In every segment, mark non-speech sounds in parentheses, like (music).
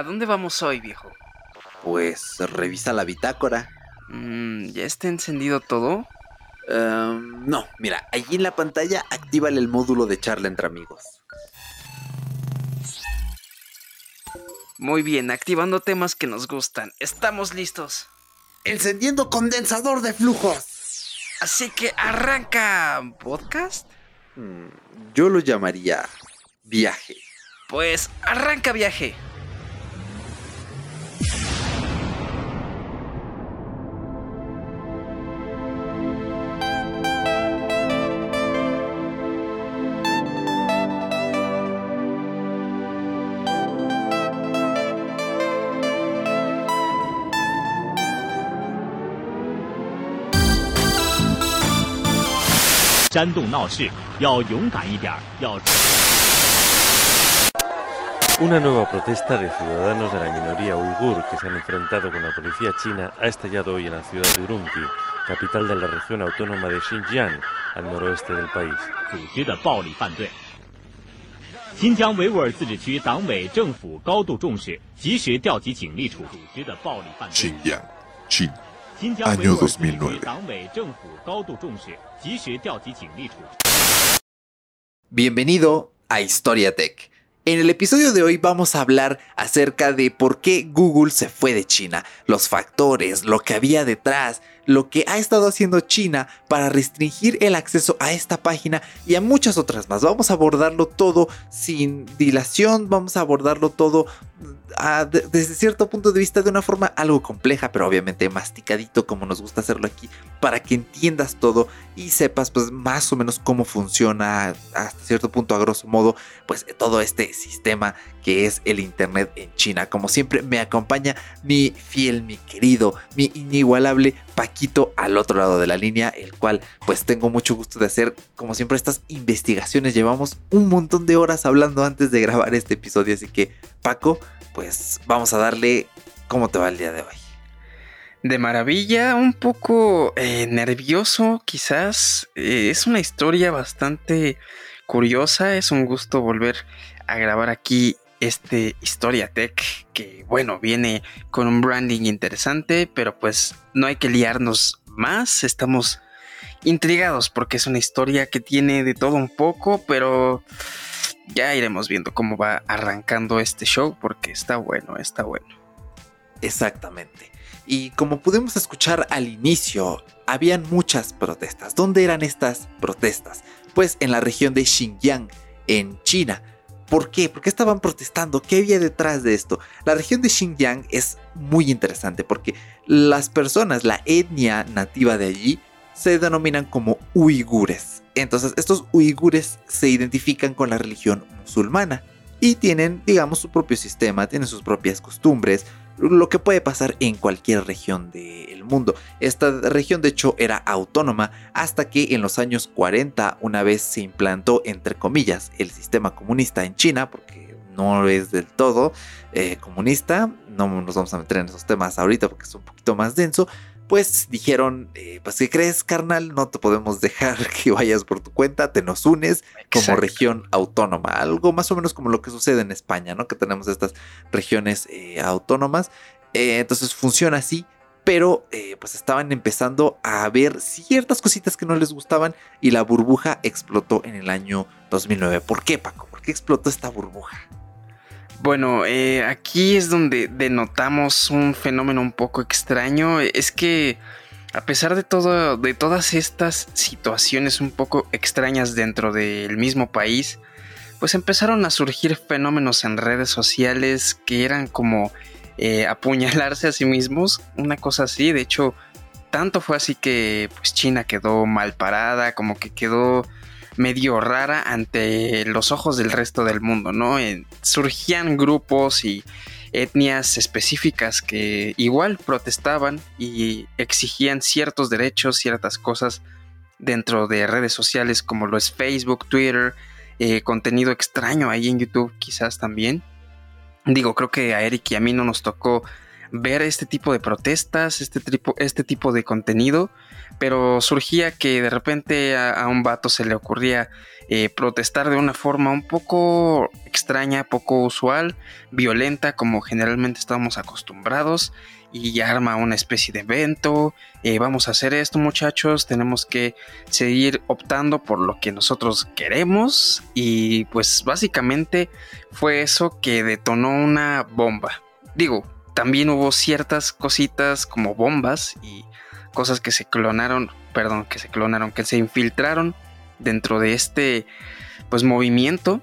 ¿A dónde vamos hoy, viejo? Pues revisa la bitácora. Mm, ¿Ya está encendido todo? Em, no, mira, allí en la pantalla actívale el módulo de charla entre amigos. Muy bien, activando temas que nos gustan. Estamos listos. Encendiendo condensador de flujos. Así que arranca. ¿Podcast? Mm, yo lo llamaría viaje. Pues arranca viaje. 煽动闹事，要勇敢一点。要。Una nueva protesta de ciudadanos de la minoría uigur que se han enfrentado con la policía china ha estallado hoy en la ciudad de Ürümqi, capital de la región autónoma de Xinjiang, al noroeste del país. 新疆维吾尔自治区党委政府高度重视，及时调集警力处理。新疆，新疆 año 2009. Bienvenido a Historia Tech. En el episodio de hoy vamos a hablar acerca de por qué Google se fue de China, los factores, lo que había detrás, lo que ha estado haciendo China para restringir el acceso a esta página y a muchas otras más. Vamos a abordarlo todo sin dilación, vamos a abordarlo todo ah, desde cierto punto de vista de una forma algo compleja, pero obviamente masticadito como nos gusta hacerlo aquí, para que entiendas todo y sepas pues más o menos cómo funciona hasta cierto punto a grosso modo pues todo este sistema que es el Internet en China. Como siempre me acompaña mi fiel, mi querido, mi inigualable Paquito al otro lado de la línea, el cual pues tengo mucho gusto de hacer como siempre estas investigaciones. Llevamos un montón de horas hablando antes de grabar este episodio, así que Paco, pues vamos a darle cómo te va el día de hoy. De maravilla, un poco eh, nervioso quizás. Eh, es una historia bastante curiosa, es un gusto volver a grabar aquí este Historia Tech, que bueno, viene con un branding interesante, pero pues no hay que liarnos más, estamos intrigados porque es una historia que tiene de todo un poco, pero ya iremos viendo cómo va arrancando este show porque está bueno, está bueno. Exactamente. Y como pudimos escuchar al inicio, habían muchas protestas. ¿Dónde eran estas protestas? Pues en la región de Xinjiang, en China ¿Por qué? ¿Por qué estaban protestando? ¿Qué había detrás de esto? La región de Xinjiang es muy interesante porque las personas, la etnia nativa de allí, se denominan como uigures. Entonces estos uigures se identifican con la religión musulmana y tienen, digamos, su propio sistema, tienen sus propias costumbres, lo que puede pasar en cualquier región del mundo. Esta región de hecho era autónoma hasta que en los años 40 una vez se implantó entre comillas el sistema comunista en China porque no es del todo eh, comunista, no nos vamos a meter en esos temas ahorita porque es un poquito más denso, pues dijeron, eh, pues ¿qué crees, carnal? No te podemos dejar (laughs) que vayas por tu cuenta, te nos unes como región autónoma, algo más o menos como lo que sucede en España, ¿no? Que tenemos estas regiones eh, autónomas. Eh, entonces funciona así, pero pues estaban empezando a ver ciertas cositas que no les gustaban y la burbuja explotó en el año 2009. ¿Por qué, Paco? ¿Por qué explotó esta burbuja? Bueno, eh, aquí es donde denotamos un fenómeno un poco extraño. Es que a pesar de todo, de todas estas situaciones un poco extrañas dentro del mismo país, pues empezaron a surgir fenómenos en redes sociales que eran como eh, apuñalarse a sí mismos, una cosa así. De hecho, tanto fue así que pues China quedó mal parada, como que quedó medio rara ante los ojos del resto del mundo, ¿no? surgían grupos y etnias específicas que igual protestaban y exigían ciertos derechos, ciertas cosas dentro de redes sociales como lo es Facebook, Twitter, eh, contenido extraño ahí en YouTube quizás también. Digo, creo que a Eric y a mí no nos tocó ver este tipo de protestas, este tipo, este tipo de contenido, pero surgía que de repente a, un vato se le ocurría eh, protestar de una forma un poco extraña, poco usual, violenta, como generalmente estábamos acostumbrados, y arma una especie de evento, eh, vamos a hacer esto muchachos, tenemos que seguir optando por lo que nosotros queremos, y pues básicamente fue eso que detonó una bomba. Digo, también hubo ciertas cositas como bombas y cosas que se clonaron, perdón, que se clonaron, que se infiltraron dentro de este pues movimiento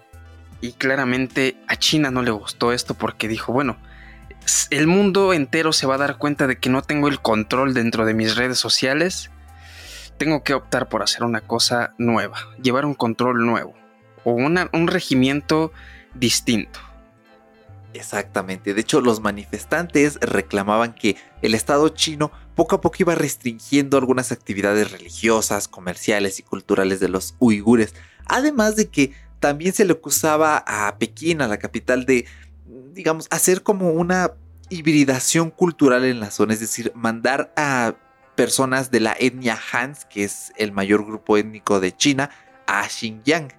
y claramente a China no le gustó esto porque dijo, bueno, el mundo entero se va a dar cuenta de que no tengo el control dentro de mis redes sociales. Tengo que optar por hacer una cosa nueva, llevar un control nuevo o un regimiento distinto. Exactamente. De hecho, los manifestantes reclamaban que el Estado chino poco a poco iba restringiendo algunas actividades religiosas, comerciales y culturales de los uigures. Además de que también se le acusaba a Pekín, a la capital, de, digamos, hacer como una hibridación cultural en la zona, es decir, mandar a personas de la etnia Hans, que es el mayor grupo étnico de China, a Xinjiang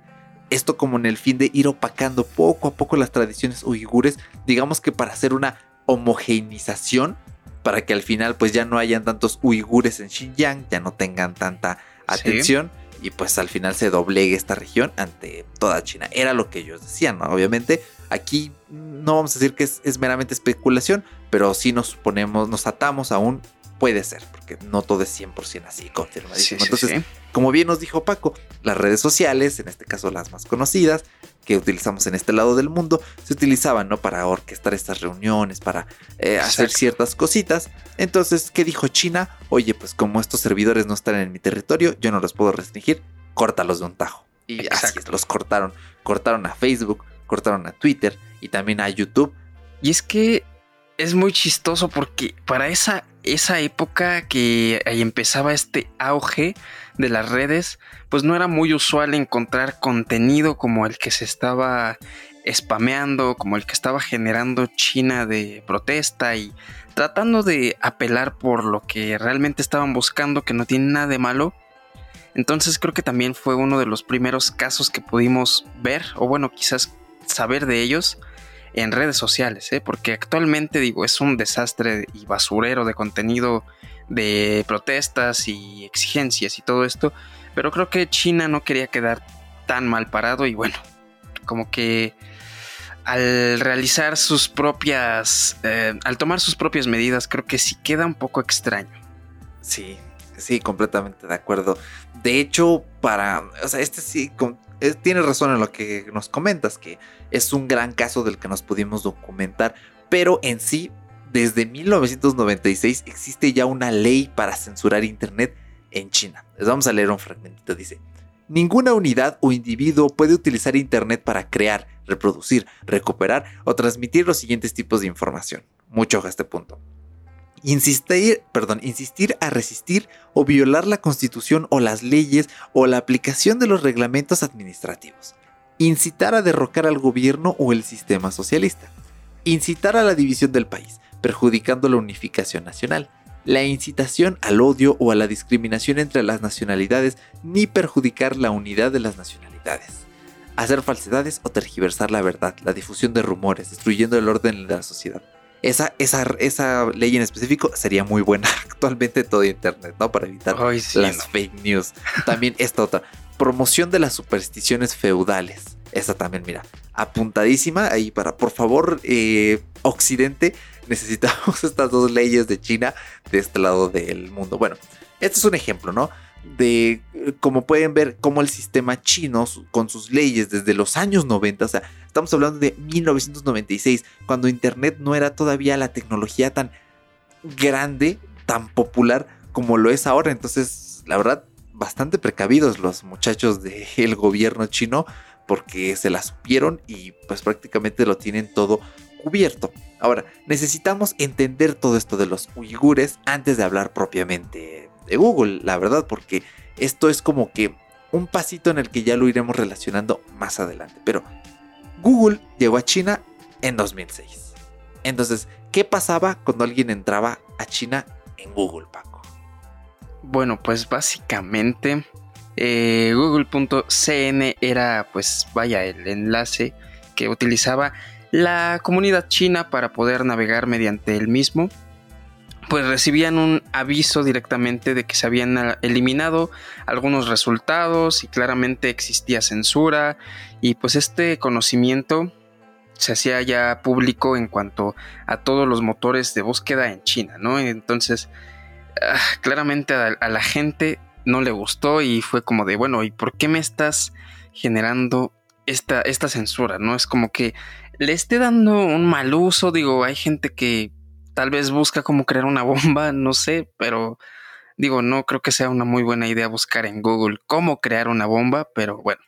esto como en el fin de ir opacando poco a poco las tradiciones uigures, digamos que para hacer una homogeneización, para que al final pues ya no hayan tantos uigures en Xinjiang, ya no tengan tanta atención. Y pues al final se doblegue esta región ante toda China. Era lo que ellos decían, ¿no? Obviamente, aquí no vamos a decir que es, es meramente especulación, pero sí nos ponemos, nos atamos a un puede ser, porque no todo es 100% así confirmadísimo. Entonces, como bien nos dijo Paco, las redes sociales, en este caso las más conocidas, que utilizamos en este lado del mundo, se utilizaban, ¿no? Para orquestar estas reuniones, para eh, hacer ciertas cositas. Entonces, ¿qué dijo China? Oye, pues como estos servidores no están en mi territorio, yo no los puedo restringir, córtalos de un tajo. Y así los cortaron. Cortaron a Facebook, cortaron a Twitter y también a YouTube. Y es que es muy chistoso porque para esa, esa época que ahí empezaba este auge de las redes, pues no era muy usual encontrar contenido como el que se estaba spameando, como el que estaba generando China de protesta y tratando de apelar por lo que realmente estaban buscando, que no tiene nada de malo. Entonces creo que también fue uno de los primeros casos que pudimos ver, o bueno, quizás saber de ellos, en redes sociales, ¿eh? porque actualmente digo, es un desastre y basurero de contenido de protestas y exigencias y todo esto, pero creo que China no quería quedar tan mal parado y bueno, como que al realizar sus propias, eh, al tomar sus propias medidas, creo que sí queda un poco extraño. Sí, sí, completamente de acuerdo. De hecho, para, o sea, este sí, tiene razón en lo que nos comentas, que es un gran caso del que nos pudimos documentar, pero en sí, desde 1996 existe ya una ley para censurar Internet en China. Les vamos a leer un fragmento. Dice, ninguna unidad o individuo puede utilizar Internet para crear, reproducir, recuperar o transmitir los siguientes tipos de información. Mucho a este punto. Insistir, perdón, insistir a resistir o violar la constitución o las leyes o la aplicación de los reglamentos administrativos. Incitar a derrocar al gobierno o el sistema socialista. Incitar a la división del país, perjudicando la unificación nacional. La incitación al odio o a la discriminación entre las nacionalidades ni perjudicar la unidad de las nacionalidades. Hacer falsedades o tergiversar la verdad, la difusión de rumores, destruyendo el orden de la sociedad esa, esa, esa ley en específico sería muy buena (laughs) actualmente todo Internet, ¿no? Para evitar las fake news. También esta otra, promoción de las supersticiones feudales. Esa también, mira, apuntadísima ahí para, por favor, eh, Occidente, necesitamos (laughs) estas dos leyes de China de este lado del mundo. Bueno, este es un ejemplo, ¿no? De, como pueden ver, cómo el sistema chino, con sus leyes desde los años 90, o sea, estamos hablando de 1996, cuando Internet no era todavía la tecnología tan grande, tan popular como lo es ahora. Entonces, la verdad, bastante precavidos los muchachos del (laughs) gobierno chino porque se la supieron y pues prácticamente lo tienen todo cubierto. Ahora, necesitamos entender todo esto de los uigures antes de hablar propiamente de Google, la verdad, porque esto es como que un pasito en el que ya lo iremos relacionando más adelante. Pero Google llegó a China en 2006. Entonces, ¿qué pasaba cuando alguien entraba a China en Google, Paco? Bueno, pues básicamente eh, google.cn era pues vaya el enlace que utilizaba la comunidad china para poder navegar mediante el mismo pues recibían un aviso directamente de que se habían eliminado algunos resultados y claramente existía censura y pues este conocimiento se hacía ya público en cuanto a todos los motores de búsqueda en China, ¿no? Entonces, ah, claramente a, la gente no le gustó y fue como de, bueno, ¿y por qué me estás generando esta, esta censura, ¿no? Es como que le esté dando un mal uso, digo, hay gente que tal vez busca cómo crear una bomba, (laughs) no sé, pero digo, no creo que sea una muy buena idea buscar en Google cómo crear una bomba, pero bueno,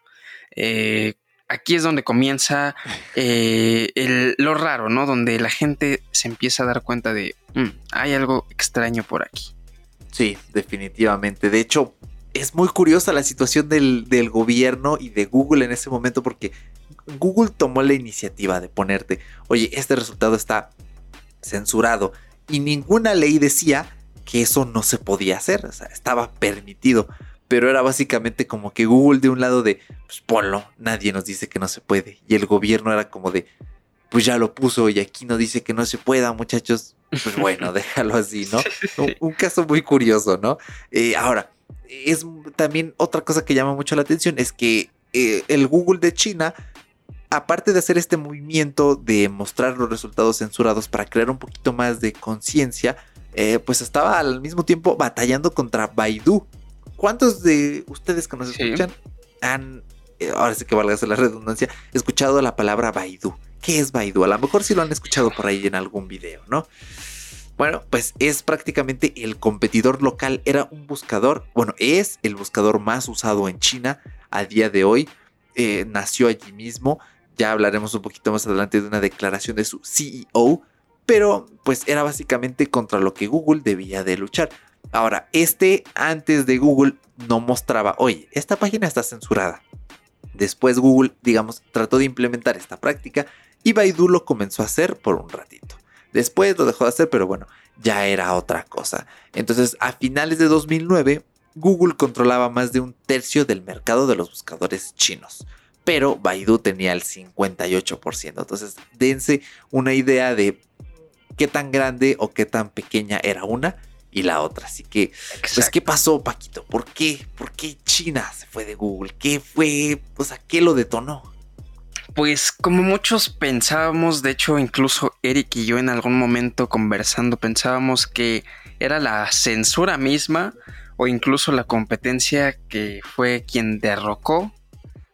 eh, aquí es donde comienza eh, lo raro, ¿no? Donde la gente se empieza a dar cuenta de, mm, hay algo extraño por aquí. Sí, definitivamente. De hecho, es muy curiosa la situación del, del, gobierno y de Google en ese momento porque Google tomó la iniciativa de ponerte, oye, este resultado está censurado. Y ninguna ley decía que eso no se podía hacer, o sea, estaba permitido, pero era básicamente como que Google de un lado de, pues ponlo, nadie nos dice que no se puede, y el gobierno era como de, pues ya lo puso y aquí no dice que no se pueda, muchachos, pues bueno, (laughs) déjalo así, ¿no? Un, caso muy curioso, ¿no? Eh, ahora, es también otra cosa que llama mucho la atención, es que eh, el Google de China aparte de hacer este movimiento de mostrar los resultados censurados para crear un poquito más de conciencia, eh, pues estaba al mismo tiempo batallando contra Baidu. ¿Cuántos de ustedes que nos escuchan han, eh, ahora sí que valga la redundancia, escuchado la palabra Baidu? ¿Qué es Baidu? A lo mejor sí lo han escuchado por ahí en algún video, ¿no? Bueno, pues es prácticamente el competidor local, era un buscador, bueno, es el buscador más usado en China a día de hoy, eh, nació allí mismo, ya hablaremos un poquito más adelante de una declaración de su CEO, pero pues era básicamente contra lo que Google debía de luchar. Ahora, este antes de Google no mostraba, oye, esta página está censurada. Después Google, digamos, trató de implementar esta práctica y Baidu lo comenzó a hacer por un ratito. Después lo dejó de hacer, pero bueno, ya era otra cosa. Entonces, a finales de 2009, Google controlaba más de un tercio del mercado de los buscadores chinos pero Baidu tenía el 58%. Entonces, dense una idea de qué tan grande o qué tan pequeña era una y la otra. Así que, pues, ¿qué pasó, Paquito? ¿Por qué? ¿Por qué China se fue de Google? ¿Qué fue? O sea, ¿qué lo detonó? Pues como muchos pensábamos, de hecho incluso Eric y yo en algún momento conversando pensábamos que era la censura misma o incluso la competencia que fue quien derrocó,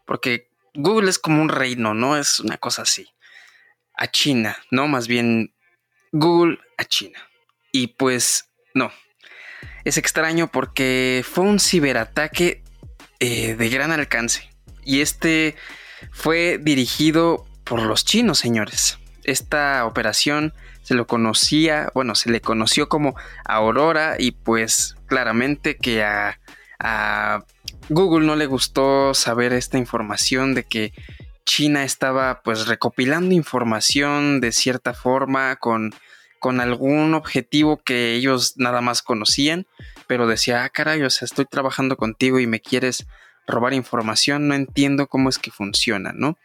porque Google es como un reino, ¿no? Es una cosa así. A China, ¿no? Más bien Google a China. Y pues no. Es extraño porque fue un ciberataque eh, de gran alcance. Y este fue dirigido por los chinos, señores. Esta operación se lo conocía, bueno, se le conoció como Aurora y pues claramente que a, a Google no le gustó saber esta información de que China estaba pues recopilando información de cierta forma con, con algún objetivo que ellos nada más conocían, pero decía, ah, caray, o sea, estoy trabajando contigo y me quieres robar información, no entiendo cómo es que funciona, ¿no?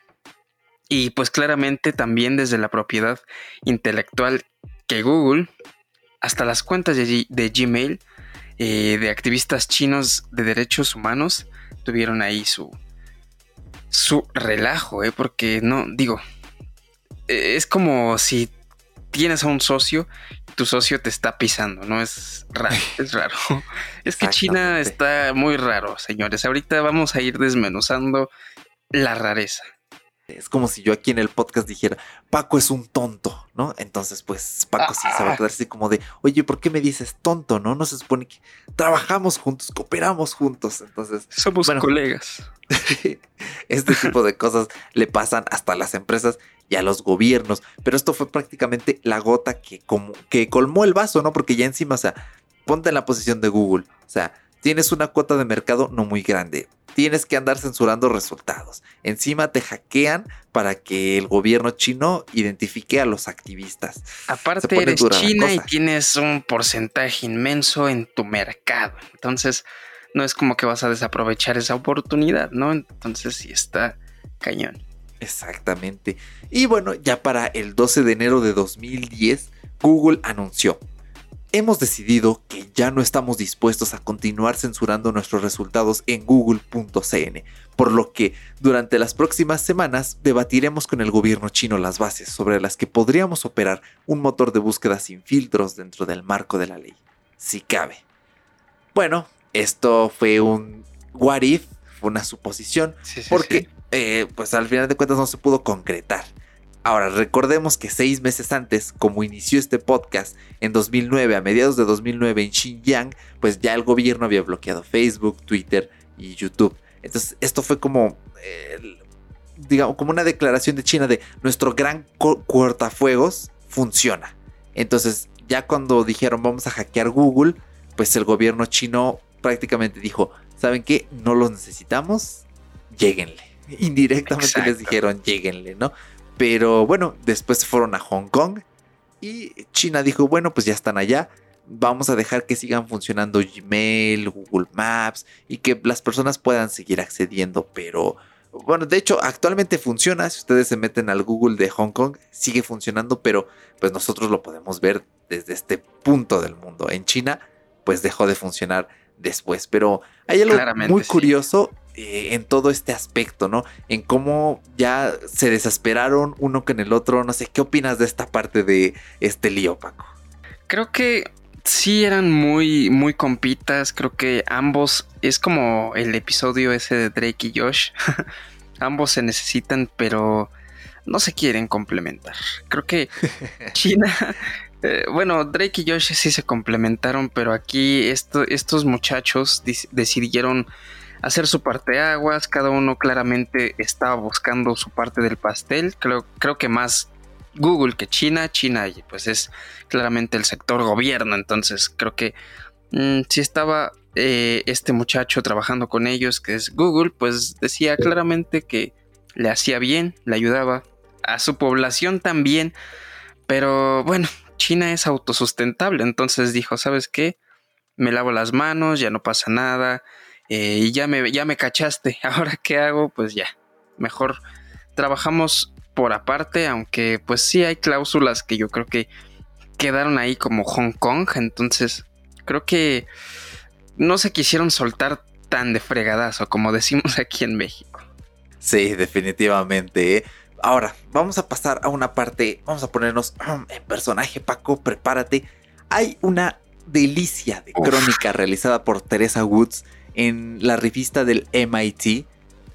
Y pues claramente también desde la propiedad intelectual que Google, hasta las cuentas de, de Gmail, eh, de activistas chinos de derechos humanos tuvieron ahí su, su relajo, ¿eh? porque no, digo, eh, es como si tienes a un socio y tu socio te está pisando, ¿no? Es raro, (laughs) es raro. Es que China está muy raro, señores. Ahorita vamos a ir desmenuzando la rareza. Es como si yo aquí en el podcast dijera, Paco es un tonto, ¿no? Entonces, pues Paco sí se va a quedar así como de, oye, ¿por qué me dices tonto, no? No se supone que trabajamos juntos, cooperamos juntos. Entonces, somos colegas. (laughs) este tipo de cosas le pasan hasta a las empresas y a los gobiernos. Pero esto fue prácticamente la gota que, como, que colmó el vaso, ¿no? Porque ya encima, o sea, ponte en la posición de Google. O sea, tienes una cuota de mercado no muy grande, tienes que andar censurando resultados. Encima te hackean para que el gobierno chino identifique a los activistas. Aparte eres China y tienes un porcentaje inmenso en tu mercado. Entonces no es como que vas a desaprovechar esa oportunidad, ¿no? Entonces sí está cañón. Exactamente. Y bueno, ya para el 12 de enero de 2010, Google anunció hemos decidido que ya no estamos dispuestos a continuar censurando nuestros resultados en google.cn, por lo que durante las próximas semanas debatiremos con el gobierno chino las bases sobre las que podríamos operar un motor de búsqueda sin filtros dentro del marco de la ley, si cabe. Bueno, esto fue un what if, fue una suposición, porque eh, pues al final de cuentas no se pudo concretar. Ahora, recordemos que seis meses antes, como inició este podcast, en 2009, a mediados de 2009 en Xinjiang, pues ya el gobierno había bloqueado Facebook, Twitter y YouTube. Entonces, esto fue como, digamos, como una declaración de China de nuestro gran cortafuegos funciona. Entonces, ya cuando dijeron vamos a hackear Google, pues el gobierno chino prácticamente dijo, ¿saben qué? No los necesitamos, lléguenle. Indirectamente les dijeron, lléguenle, ¿no? Pero bueno, después fueron a Hong Kong y China dijo, bueno, pues ya están allá, vamos a dejar que sigan funcionando Gmail, Google Maps y que las personas puedan seguir accediendo, pero bueno, de hecho actualmente funciona, si ustedes se meten al Google de Hong Kong, sigue funcionando, pero pues nosotros lo podemos ver desde este punto del mundo. En China, pues dejó de funcionar después, pero hay algo muy curioso eh, en todo este aspecto, ¿no? En cómo ya se desesperaron uno con el otro. No sé, ¿qué opinas de esta parte de este lío, Paco? Creo que sí eran muy, muy compitas. Creo que ambos es como el episodio ese de Drake y Josh. (laughs) ambos se necesitan, pero no se quieren complementar. Creo que (laughs) China. Eh, bueno, Drake y Josh sí se complementaron, pero aquí estos muchachos decidieron hacer su parte de aguas, cada uno claramente estaba buscando su parte del pastel, creo, que más Google que China, China pues es claramente el sector gobierno, entonces creo que mm, si estaba eh, este muchacho trabajando con ellos, que es Google, pues decía claramente que le hacía bien, le ayudaba a su población también, pero bueno, China es autosustentable, entonces dijo, ¿sabes qué? Me lavo las manos, ya no pasa nada, eh, y ya me, ya me cachaste, (laughs) ahora qué hago, pues ya, mejor trabajamos por aparte, aunque pues sí hay cláusulas que yo creo que quedaron ahí como Hong Kong, entonces creo que no se quisieron soltar tan de fregadazo como decimos (laughs) aquí en México. Sí, definitivamente. ¿eh? Ahora, vamos a pasar a una parte, vamos a ponernos (clears throat) en personaje, Paco, prepárate. Hay una delicia de crónica realizada por Teresa Woods en la revista del MIT.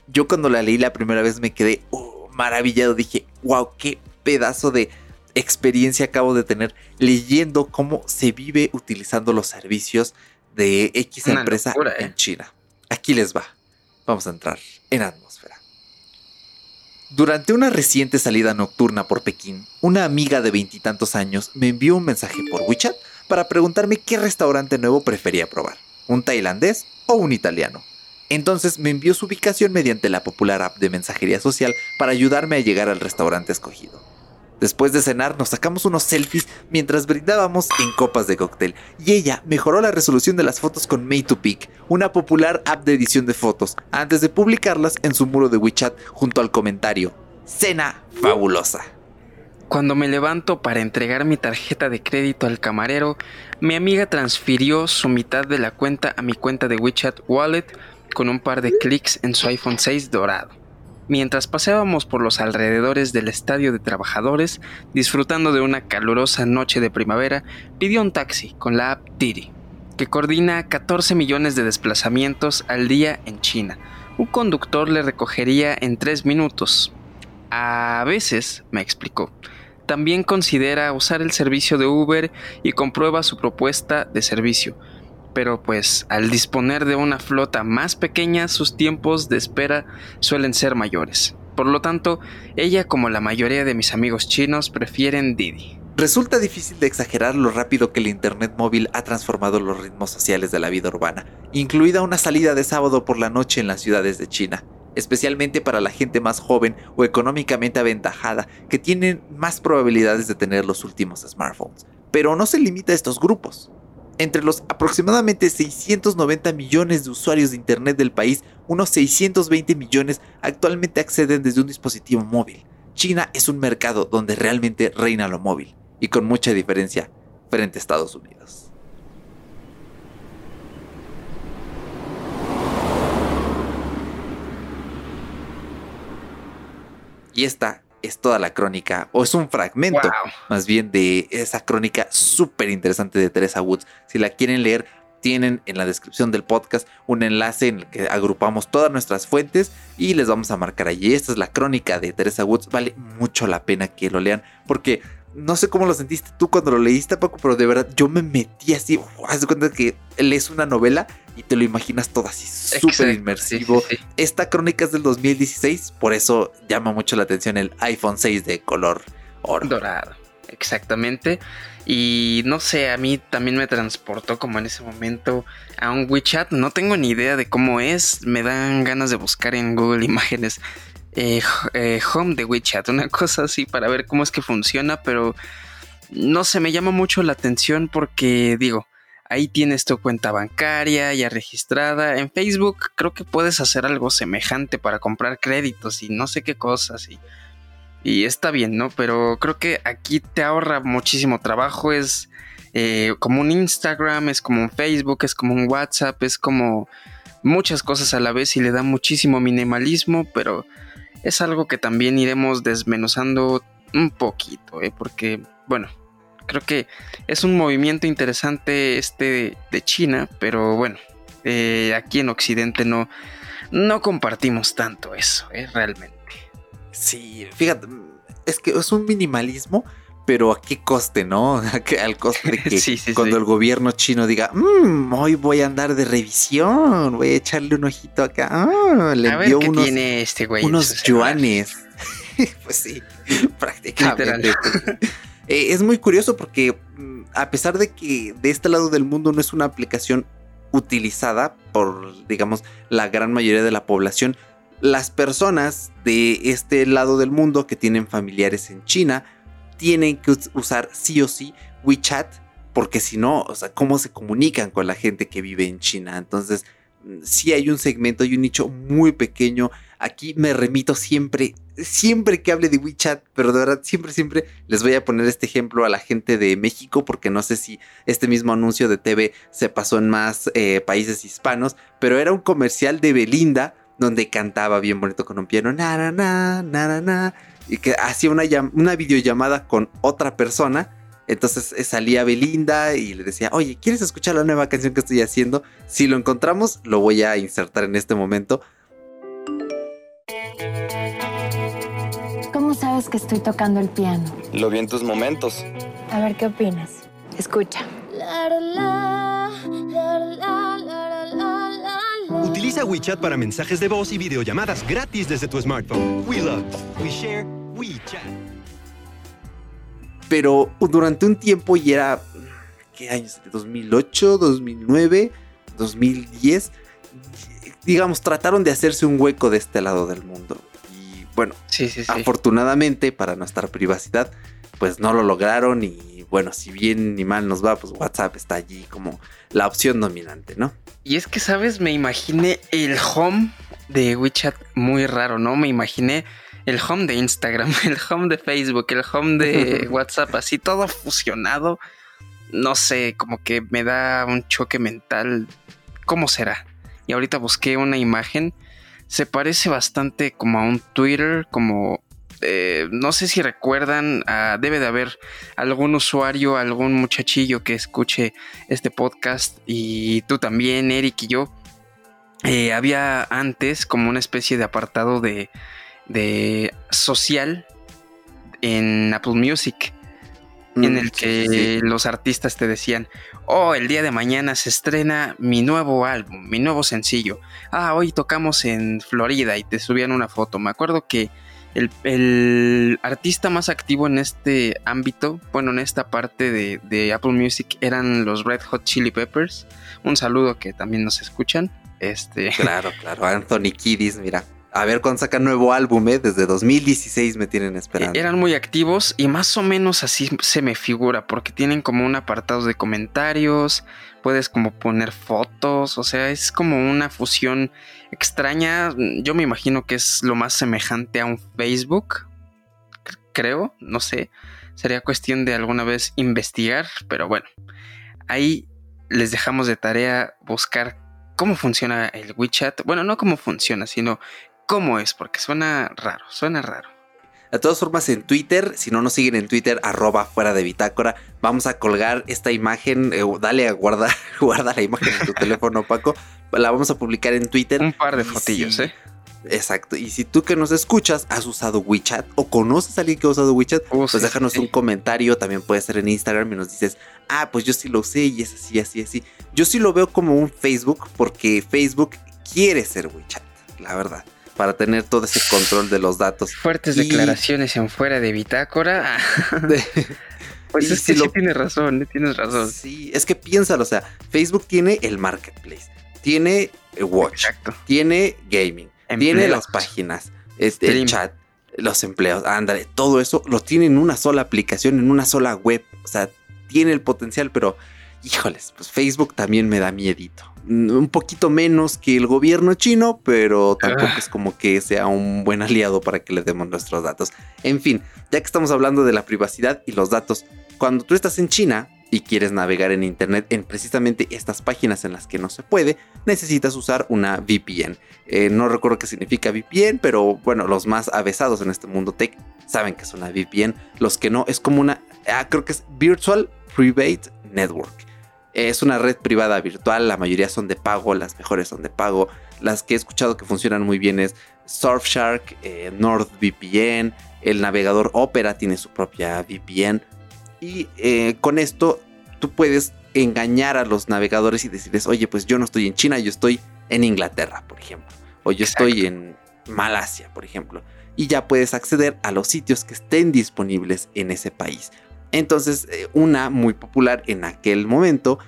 Yo cuando la leí la primera vez me quedé uh, maravillado. Dije, wow, qué pedazo de experiencia acabo de tener leyendo cómo se vive utilizando los servicios de X empresa en ¿eh? China. Aquí les va. Vamos a entrar en atmósfera. Durante una reciente salida nocturna por Pekín, una amiga de veintitantos años me envió un mensaje por WeChat para preguntarme qué restaurante nuevo prefería probar un tailandés o un italiano. Entonces me envió su ubicación mediante la popular app de mensajería social para ayudarme a llegar al restaurante escogido. Después de cenar nos sacamos unos selfies mientras brindábamos en copas de cóctel y ella mejoró la resolución de las fotos con Made2Pic, una popular app de edición de fotos, antes de publicarlas en su muro de WeChat junto al comentario, cena fabulosa. Cuando me levanto para entregar mi tarjeta de crédito al camarero, mi amiga transfirió su mitad de la cuenta a mi cuenta de WeChat Wallet con un par de clics en su iPhone 6 dorado. Mientras paseábamos por los alrededores del estadio de trabajadores, disfrutando de una calurosa noche de primavera, pidió un taxi con la app Didi, que coordina 14 millones de desplazamientos al día en China. Un conductor le recogería en 3 minutos. A veces, me explicó, también considera usar el servicio de Uber y comprueba su propuesta de servicio. Pero pues al disponer de una flota más pequeña sus tiempos de espera suelen ser mayores. Por lo tanto, ella como la mayoría de mis amigos chinos prefieren Didi. Resulta difícil de exagerar lo rápido que el Internet móvil ha transformado los ritmos sociales de la vida urbana, incluida una salida de sábado por la noche en las ciudades de China, especialmente para la gente más joven o económicamente aventajada que tienen más probabilidades de tener los últimos smartphones. Pero no se limita a estos grupos. Entre los aproximadamente 690 millones de usuarios de Internet del país, unos 620 millones actualmente acceden desde un dispositivo móvil. China es un mercado donde realmente reina lo móvil y con mucha diferencia frente a Estados Unidos. Y esta es toda la crónica, o es un fragmento más bien de esa crónica súper interesante de Teresa Woods. Si la quieren leer, tienen en la descripción del podcast un enlace en el que agrupamos todas nuestras fuentes y les vamos a marcar allí. Esta es la crónica de Teresa Woods. Vale mucho la pena que lo lean porque no sé cómo lo sentiste tú cuando lo leíste, Paco, pero de verdad yo me metí así. Haz de cuenta que lees una novela y te lo imaginas todo así súper inmersivo. Esta crónica es del 2016, por eso llama mucho la atención el iPhone 6 de color oro. Dorado, exactamente. Y no sé, a mí también me transportó como en ese momento a un WeChat. No tengo ni idea de cómo es. Me dan ganas de buscar en Google Imágenes eh, eh, home de WeChat, una cosa así para ver cómo es que funciona, pero no se me llama mucho la atención porque digo, ahí tienes tu cuenta bancaria ya registrada. En Facebook creo que puedes hacer algo semejante para comprar créditos y no sé qué cosas y, y está bien, ¿no? Pero creo que aquí te ahorra muchísimo trabajo, es eh, como un Instagram, es como un Facebook, es como un WhatsApp, es como muchas cosas a la vez y le da muchísimo minimalismo, pero es algo que también iremos desmenuzando un poquito, ¿eh? porque, bueno, creo que es un movimiento interesante este de, China, pero bueno, eh, aquí en Occidente no, no compartimos tanto eso, ¿eh? realmente. Sí, fíjate, es que es un minimalismo pero a qué coste, ¿no? (laughs) Al coste de (laughs) que cuando el gobierno chino diga, mmm, hoy voy a andar de revisión, voy a echarle un ojito acá. Ah, le a envió unos, tiene este güey unos yuanes. (laughs) pues sí, prácticamente. Eh, es muy curioso porque mm, a pesar de que de este lado del mundo no es una aplicación utilizada por, digamos, la gran mayoría de la población, las personas de este lado del mundo que tienen familiares en China, tienen que usar sí o sí WeChat, porque si no, o sea, ¿cómo se comunican con la gente que vive en China? Entonces, mm, sí hay un segmento y un nicho muy pequeño. Aquí me remito siempre, siempre que hable de WeChat, pero de verdad, siempre, siempre les voy a poner este ejemplo a la gente de México, porque no sé si este mismo anuncio de TV se pasó en más eh, países hispanos, pero era un comercial de Belinda donde cantaba bien bonito con un piano, na, na, na, na, na y que hacía una, una videollamada con otra persona. Entonces eh, salía Belinda y le decía, oye, ¿quieres escuchar la nueva canción que estoy haciendo? Si lo encontramos, lo voy a insertar en este momento. ¿Cómo sabes que estoy tocando el piano? Lo vi en tus momentos. A ver qué opinas. Escucha. Utiliza WeChat para mensajes de voz y videollamadas gratis desde tu smartphone. We love, we share, WeChat. Pero durante un tiempo y era ¿qué años? 2008, 2009, 2010, digamos, trataron de hacerse un hueco de este lado del mundo. Y bueno, afortunadamente para nuestra privacidad, pues no lo lograron y bueno, si bien ni mal nos va, pues WhatsApp está allí como la opción dominante, ¿no? Y es que, ¿sabes? Me imaginé el home de WeChat muy raro, ¿no? Me imaginé el home de Instagram, (laughs) el home de Facebook, el home de (laughs) WhatsApp, así todo fusionado. No sé, como que me da un choque mental. ¿Cómo será? Y ahorita busqué una imagen. Se parece bastante como a un Twitter, como eh, no sé si recuerdan, ah, debe de haber algún usuario, algún muchachillo que escuche este podcast y tú también, Eric y yo. Eh, había antes como una especie de apartado de, de social en Apple Music en mm, el que los artistas te decían, oh, el día de mañana se estrena mi nuevo álbum, mi nuevo sencillo. Ah, hoy tocamos en Florida y te subían una foto. Me acuerdo que El, artista más activo en este ámbito, bueno, en esta parte de, de, Apple Music eran los Red Hot Chili Peppers. Un saludo que también nos escuchan. Este. Claro, claro. Anthony Kiddis, mira. A ver cuándo sacan nuevo álbum, ¿eh? Desde 2016 me tienen esperando. Eran muy activos y más o menos así se me figura, porque tienen como un apartado de comentarios, puedes como poner fotos, o sea, es como una fusión extraña. Yo me imagino que es lo más semejante a un Facebook, creo, no sé. Sería cuestión de alguna vez investigar, pero bueno, ahí les dejamos de tarea buscar cómo funciona el WeChat. Bueno, no cómo funciona, sino cómo es, porque suena raro, suena raro. De todas formas, en Twitter, si no nos siguen en Twitter, arroba fuera de bitácora, vamos a colgar esta imagen, eh, dale a guardar, (laughs) guarda la imagen en tu (laughs) teléfono, Paco, la vamos a publicar en Twitter. Un par de fotillos, ¿eh? Exacto. Y si tú que nos escuchas has usado WeChat o conoces a alguien que ha usado WeChat, uh, pues déjanos un comentario. También puede ser en Instagram y nos dices, ah, pues yo sí lo usé y es así, así, así. Yo sí lo veo como un Facebook porque Facebook quiere ser WeChat, la verdad para tener todo ese control de los datos. Fuertes declaraciones en fuera de bitácora. (laughs) (laughs) pues es que sí tienes razón, ¿eh? tienes razón. Sí, es que piénsalo, o sea, Facebook tiene el marketplace, tiene Watch, tiene gaming, tiene las páginas, este, el chat, los empleos, ándale, todo eso lo tiene en una sola aplicación, en una sola web. O sea, tiene el potencial, pero híjoles, pues Facebook también me da miedito. Mm, un poquito menos que el gobierno chino, pero tampoco ah. es como que sea un buen aliado para que le demos nuestros datos. En fin, ya que estamos hablando de la privacidad y los datos, cuando tú estás en China y quieres navegar en Internet en precisamente estas páginas en las que no se puede, necesitas usar una VPN. Eh, no recuerdo qué significa VPN, pero bueno, los más avesados en este mundo tech saben que es una VPN. Los que no, es como una, ah, creo que es Virtual Private Network. Es una red privada virtual, la mayoría son de pago, las mejores son de pago. Las que he escuchado que funcionan muy bien es Surfshark, eh, NordVPN, el navegador Opera tiene su propia VPN. Y eh, con esto tú puedes engañar a los navegadores y decirles, oye, pues yo no estoy en China, yo estoy en Inglaterra, por ejemplo. O yo estoy en Malasia, por ejemplo. Y ya puedes acceder a los sitios que estén disponibles en ese país. Entonces, eh, una muy popular en aquel momento,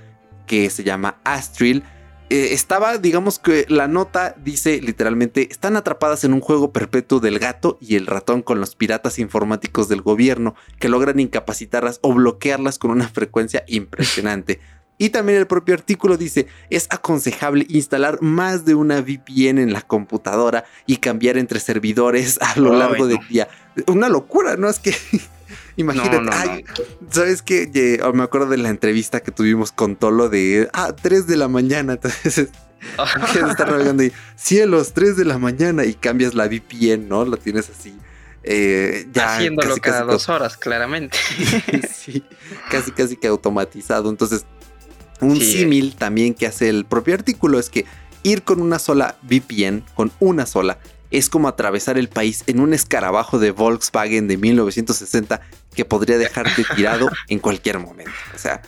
que se llama Astril, eh, estaba, digamos que la nota dice literalmente, están atrapadas en un juego perpetuo del gato y el ratón con los piratas informáticos del gobierno que logran incapacitarlas o bloquearlas con una frecuencia impresionante. Y también el propio artículo dice, es aconsejable instalar más de una VPN en la computadora y cambiar entre servidores a lo largo del día. Una locura, ¿no? Es que Imagínate, ¿sabes qué? Oh, me acuerdo de la entrevista que tuvimos con Tolo de, ah, 3 de la mañana. (laughs) Entonces, estar navegando y, cielos, 3 de la mañana y cambias la VPN, ¿no? Lo tienes así. Eh, ya Haciéndolo cada dos horas, claramente. (laughs) sí, casi, casi que automatizado. Entonces, un símil también que hace el propio artículo es que ir con una sola VPN, con una sola, es como atravesar el país en un escarabajo de Volkswagen de 1960 que podría dejarte (laughs) tirado en cualquier momento. O sea,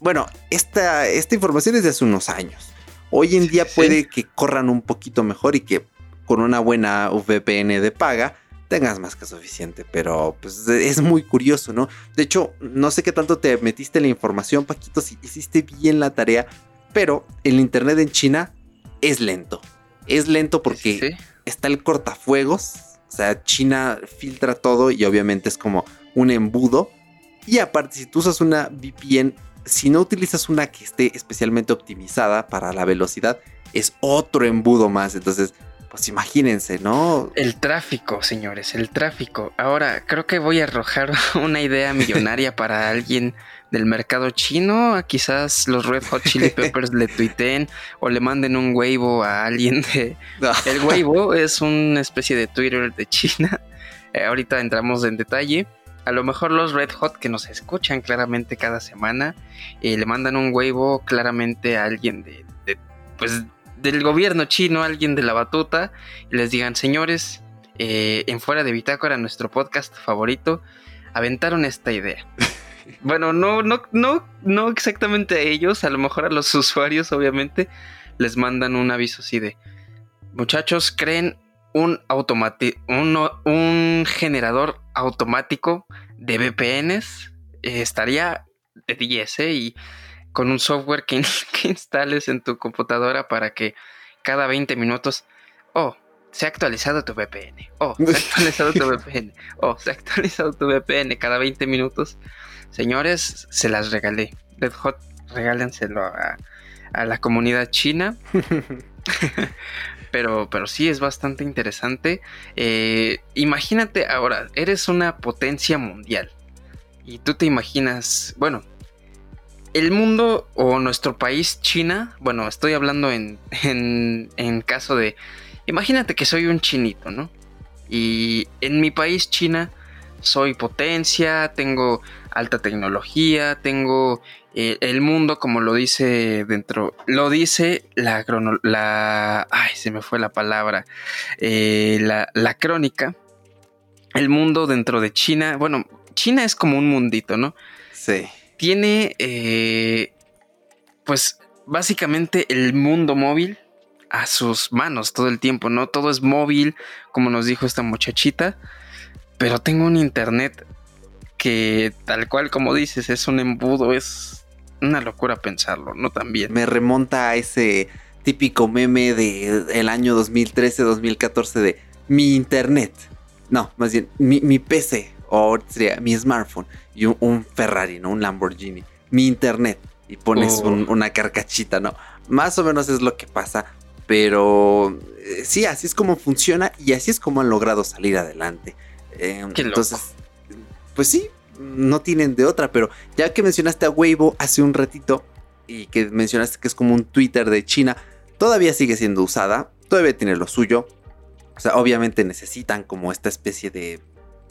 bueno, esta, esta información es de hace unos años. Hoy en día puede que corran un poquito mejor y que con una buena VPN de paga tengas más que suficiente, pero pues es muy curioso, ¿no? De hecho, no sé qué tanto te metiste en la información, Paquito, si hiciste bien la tarea, pero el internet en China es lento. Es lento porque está el cortafuegos. O sea, China filtra todo y obviamente es como un embudo. Y aparte, si tú usas una VPN, si no utilizas una que esté especialmente optimizada para la velocidad, es otro embudo más. Entonces, pues imagínense, ¿no? El tráfico, señores, el tráfico. Ahora, creo que voy a arrojar (laughs) una idea millonaria para alguien del mercado chino. Quizás los Red Hot Chili (laughs) Peppers le tuiteen o le manden un Weibo a alguien de... El Weibo es una especie de Twitter de China. Eh, ahorita entramos en detalle. A lo mejor los Red Hot que nos escuchan claramente cada semana eh, le mandan un Weibo claramente a alguien de, pues del gobierno chino, alguien de la batuta, y les digan, señores, eh, en fuera de Bitácora, nuestro podcast favorito, aventaron esta idea. Bueno, no, no, no, no exactamente a ellos, a lo mejor a los (laughs) usuarios, obviamente, les mandan un aviso así de muchachos, creen un, un, un generador automático de VPNs eh, estaría de 10, ¿eh? Y con un software que, (laughs) que, instales en tu computadora para que cada 20 minutos, oh, se ha actualizado tu VPN, oh, se ha actualizado tu (laughs) VPN, oh, se ha actualizado tu VPN cada 20 minutos. Señores, se las regalé. Red Hot, regálenselo a, a la comunidad china. (laughs) pero, pero sí es bastante interesante. Eh, imagínate ahora, eres una potencia mundial. Y tú te imaginas, bueno, el mundo o nuestro país, China, bueno, estoy hablando en, (laughs) en, en caso de, imagínate que soy un chinito, ¿no? Y en mi país, China, soy potencia, tengo alta tecnología, tengo eh, el mundo como lo dice dentro, lo dice la, la ay, se me fue la palabra, eh, la, la, crónica, el mundo dentro de China, bueno, China es como un mundito, ¿no? Sí. Tiene, eh, pues, básicamente el mundo móvil a sus manos todo el tiempo, ¿no? Todo es móvil, como nos dijo esta muchachita pero tengo un internet que tal cual como dices es un embudo, es una locura pensarlo, ¿no? También. Me remonta a ese típico meme de el año 2013-2014 de mi internet. No, más bien mi, PC o sería mi smartphone y un, Ferrari, ¿no? Un Lamborghini. Mi internet. Y pones oh. una carcachita, ¿no? Más o menos es lo que pasa. Pero eh, sí, así es como funciona y así es como han logrado salir adelante. Eh, entonces, pues sí, no tienen de otra, pero ya que mencionaste a Weibo hace un ratito y que mencionaste que es como un Twitter de China, todavía sigue siendo usada, todavía tiene lo suyo. O sea, obviamente necesitan como esta especie de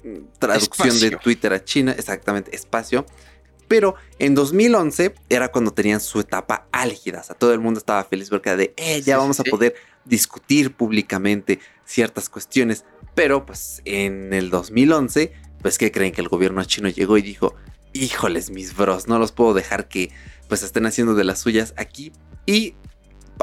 mm, traducción de Twitter a China, exactamente, espacio. Pero en 2011 era cuando tenían su etapa álgida. O sea, todo el mundo estaba feliz porque era de, eh, ya vamos a poder discutir públicamente ciertas cuestiones. Pero pues en el 2011, pues que creen que el gobierno chino llegó y dijo, híjoles mis bros, no los puedo dejar que pues estén haciendo de las suyas aquí. Y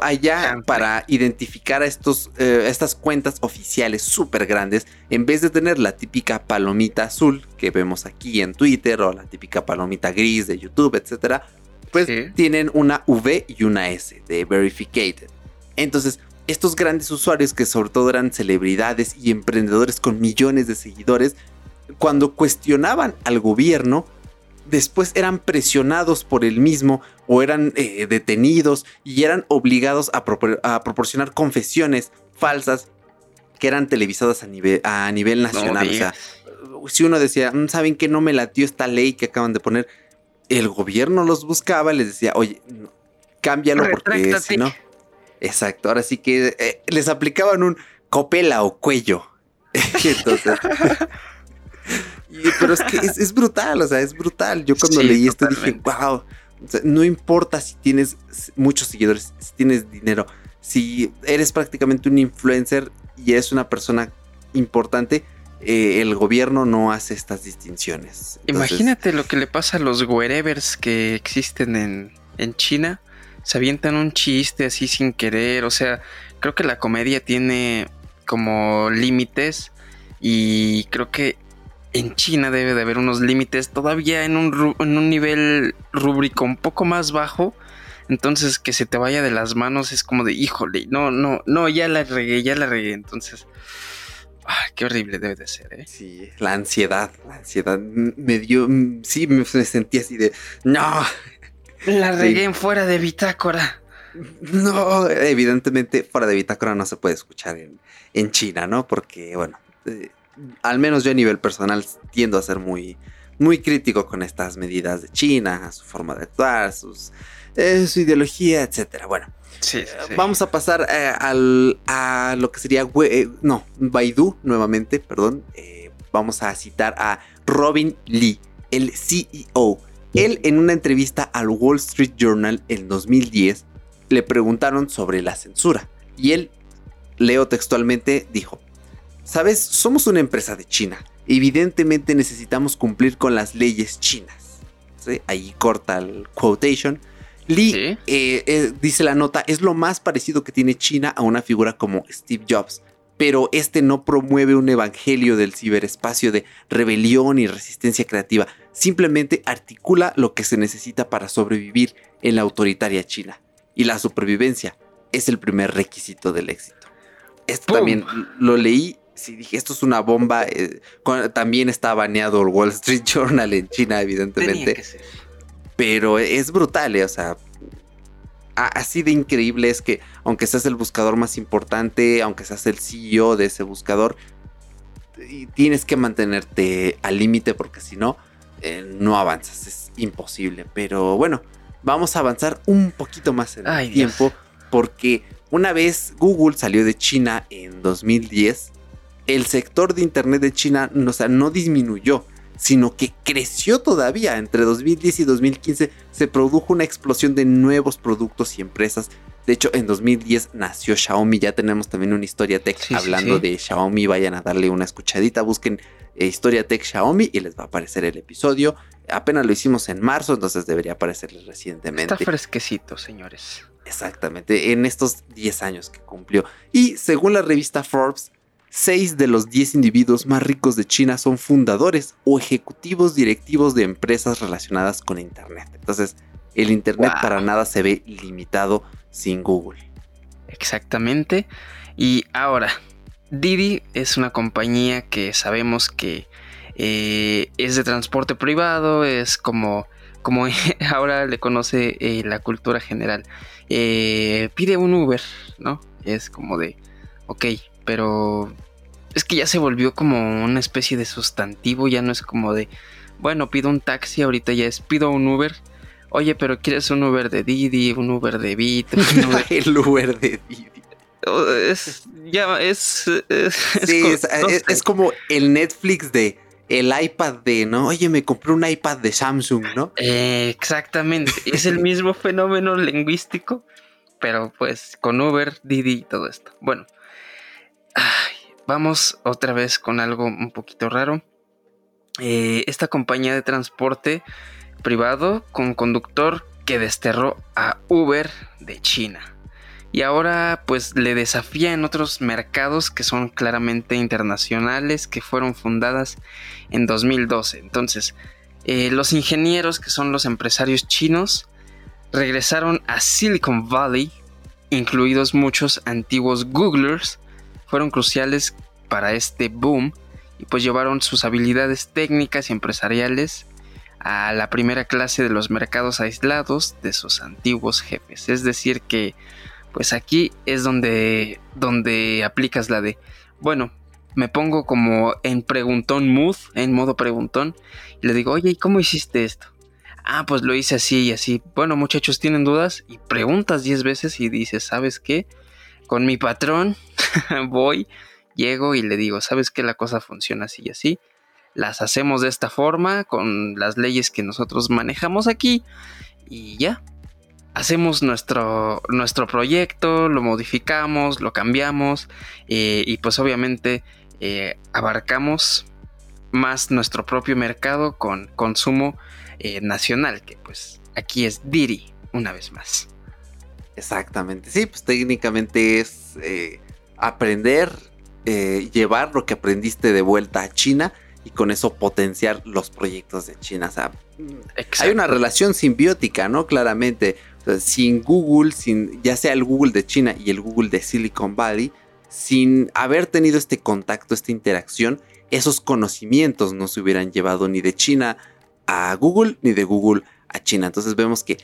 allá para identificar a estos, eh, estas cuentas oficiales súper grandes, en vez de tener la típica palomita azul que vemos aquí en Twitter o la típica palomita gris de YouTube, etcétera, pues tienen una V y una S de verificated. Entonces, estos grandes usuarios que sobre todo eran celebridades y emprendedores con millones de seguidores, cuando cuestionaban al gobierno, después eran presionados por el mismo o eran eh, detenidos y eran obligados a, proporcionar confesiones falsas que eran televisadas a nivel, a nivel nacional. o sea, si uno decía, mm, ¿saben que no me latió esta ley que acaban de poner? El gobierno los buscaba, les decía, oye, cámbialo porque si no Exacto, ahora sí que eh, les aplicaban un copela o cuello. (laughs) Entonces. (laughs) pero es que es, brutal, o sea, es brutal. Yo cuando leí esto dije, wow, no importa si tienes muchos seguidores, si tienes dinero, si eres prácticamente un influencer y eres una persona importante, eh, el gobierno no hace estas distinciones. Imagínate lo que le pasa a los wherevers que existen en, en China se avientan un chiste así sin querer. O sea, creo que la comedia tiene como límites y creo que en China debe de haber unos límites todavía en un, en un nivel rúbrico un poco más bajo. Entonces que se te vaya de las manos es como de, híjole, no, no, no, ya la regué, ya la regué. Entonces, qué horrible debe de ser, ¿eh? Sí, la ansiedad, la ansiedad me dio, sí, me sentí así de, no, la regué en fuera de bitácora. No, evidentemente fuera de bitácora no se puede escuchar en, China, ¿no? Porque, bueno, eh, al menos yo a nivel personal tiendo a ser muy, muy crítico con estas medidas de China, su forma de actuar, sus, eh, su ideología, etcétera. Bueno, sí, vamos a pasar eh, al, a lo que sería, no, Baidu nuevamente, perdón. vamos a citar a Robin Lee, el CEO él en una entrevista al Wall Street Journal en 2010 le preguntaron sobre la censura y él, leo textualmente, dijo, Sabes, somos una empresa de China. Evidentemente necesitamos cumplir con las leyes chinas. Ahí corta el quotation. Lee, eh, eh, dice la nota, es lo más parecido que tiene China a una figura como Steve Jobs. pero este no promueve un evangelio del ciberespacio de rebelión y resistencia creativa, simplemente articula lo que se necesita para sobrevivir en la autoritaria China. Y la supervivencia es el primer requisito del éxito. Esto también lo leí, sí dije, esto es una bomba. Eh, también está baneado el Wall Street (laughs) Journal en China, evidentemente. Pero es brutal, eh, o sea, así de increíble es que aunque seas el buscador más importante, aunque seas el CEO de ese buscador, tienes que mantenerte al límite porque si no, eh, no avanzas, es imposible. Pero bueno, vamos a avanzar un poquito más en el tiempo porque una vez Google salió de China en 2010, el sector de Internet de China no disminuyó, sino que creció todavía. Entre 2010 y 2015 se produjo una explosión de nuevos productos y empresas. De hecho, en 2010 nació Xiaomi. Ya tenemos también una historia tech hablando de Xiaomi. Vayan a darle una escuchadita. Busquen Historia Tech Xiaomi y les va a aparecer el episodio. Apenas lo hicimos en marzo, entonces debería aparecerles recientemente. Está fresquecito, señores. Exactamente, en estos 10 años que cumplió. Y según la revista Forbes, 6 de los 10 individuos más ricos de China son fundadores o ejecutivos directivos de empresas relacionadas con Internet. Entonces, el Internet para nada se ve limitado sin Google. Exactamente. Y ahora, Didi es una compañía que sabemos que eh, es de transporte privado, es como, como (laughs) ahora le conoce eh, la cultura general. Eh, pide un Uber, ¿no? Es como de, ok, pero es que ya se volvió como una especie de sustantivo, ya no es como de, bueno, pido un taxi, ahorita ya es, pido un Uber. Oye, pero ¿quieres un Uber de Didi, un Uber de Bit? (laughs) El Uber de Didi. Es, ya, es... Es, sí, es, como el Netflix de el iPad de, ¿no? Oye, me compré un iPad de Samsung, ¿no? exactamente, es el mismo (laughs) fenómeno lingüístico, pero pues con Uber, Didi y todo esto. Bueno, vamos otra vez con algo un poquito raro. Eh, esta compañía de transporte privado con conductor que desterró a Uber de China y ahora pues le desafía en otros mercados que son claramente internacionales que fueron fundadas en 2012. Entonces, eh, los ingenieros que son los empresarios chinos regresaron a Silicon Valley, incluidos muchos antiguos Googlers, fueron cruciales para este boom y pues llevaron sus habilidades técnicas y empresariales a la primera clase de los mercados aislados de sus antiguos jefes. Es decir que pues aquí es donde, donde aplicas la de, bueno, me pongo como en preguntón mood, en modo preguntón, y le digo, oye, ¿y cómo hiciste esto? Ah, pues lo hice así y así. Bueno, muchachos, ¿tienen dudas? Y preguntas 10 veces y dices, ¿sabes qué? Con mi patrón (laughs) voy, llego y le digo, ¿sabes qué? La cosa funciona así y así. Las hacemos de esta forma, con las leyes que nosotros manejamos aquí, y ya, hacemos nuestro, nuestro proyecto, lo modificamos, lo cambiamos eh, y pues obviamente eh, abarcamos más nuestro propio mercado con consumo eh, nacional, que pues aquí es Diri una vez más. Exactamente, sí, pues técnicamente es aprender, llevar lo que aprendiste de vuelta a China y con eso potenciar los proyectos de China. O sea, hay una relación simbiótica, ¿no? Claramente sin Google, sin ya sea el Google de China y el Google de Silicon Valley, sin haber tenido este contacto, esta interacción, esos conocimientos no se hubieran llevado ni de China a Google ni de Google a China. Entonces vemos que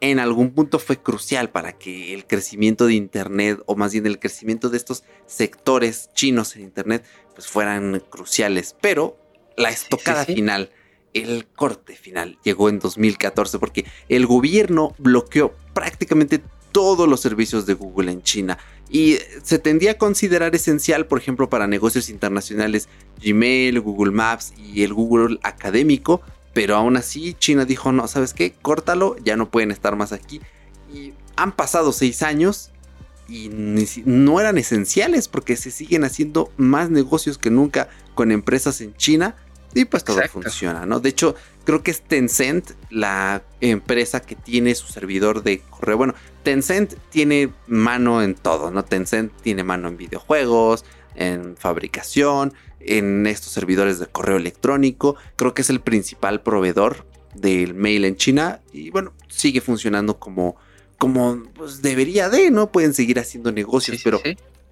en algún punto fue crucial para que el crecimiento de Internet, o más bien el crecimiento de estos sectores chinos en Internet, pues fueran cruciales. Pero la estocada final el corte final llegó en 2014 porque el gobierno bloqueó prácticamente todos los servicios de Google en China y se tendía a considerar esencial, por ejemplo, para negocios internacionales Gmail, Google Maps y el Google académico, pero aún así China dijo, no, ¿sabes qué? Córtalo, ya no pueden estar más aquí. Y han pasado seis años y no eran esenciales porque se siguen haciendo más negocios que nunca con empresas en China y pues todo funciona, ¿no? De hecho, creo que es Tencent, la empresa que tiene su servidor de correo. Bueno, Tencent tiene mano en todo, ¿no? Tencent tiene mano en videojuegos, en fabricación, en estos servidores de correo electrónico. Creo que es el principal proveedor del mail en China y bueno, sigue funcionando como como pues, debería de, ¿no? Pueden seguir haciendo negocios, pero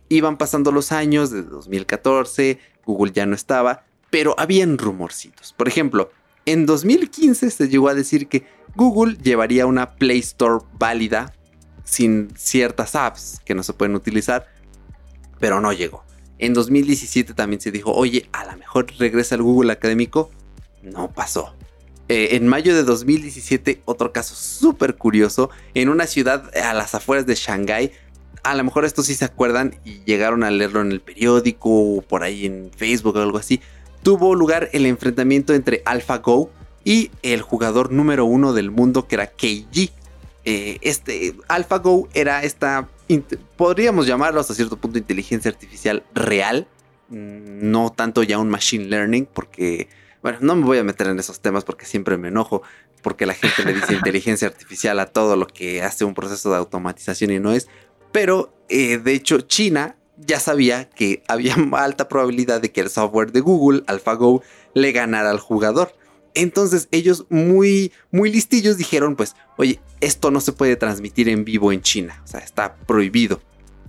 iban pasando los años de 2014, Google ya no estaba, pero habían rumorcitos. Por ejemplo, en 2015 se llegó a decir que Google llevaría una Play Store válida sin ciertas apps que no se pueden utilizar, pero no llegó. En 2017 también se dijo, oye, a lo mejor regresa el Google Académico. No pasó. Eh, en mayo de 2017, otro caso súper curioso, en una ciudad a las afueras de Shanghái, a lo mejor esto sí se acuerdan y llegaron a leerlo en el periódico o por ahí en Facebook o algo así, tuvo lugar el enfrentamiento entre AlphaGo y el jugador número uno del mundo que era KG. Eh, este AlphaGo era esta, podríamos llamarlo hasta cierto punto inteligencia artificial real, mm, no tanto ya un machine learning, porque, bueno, no me voy a meter en esos temas porque siempre me enojo, porque la gente le dice (laughs) inteligencia artificial a todo lo que hace un proceso de automatización y no es, pero eh, de hecho China ya sabía que había (laughs) alta probabilidad de que el software de Google, AlphaGo, le ganara al jugador. Entonces ellos muy, muy listillos dijeron, pues, oye, esto no se puede transmitir en vivo en China, o sea, está prohibido.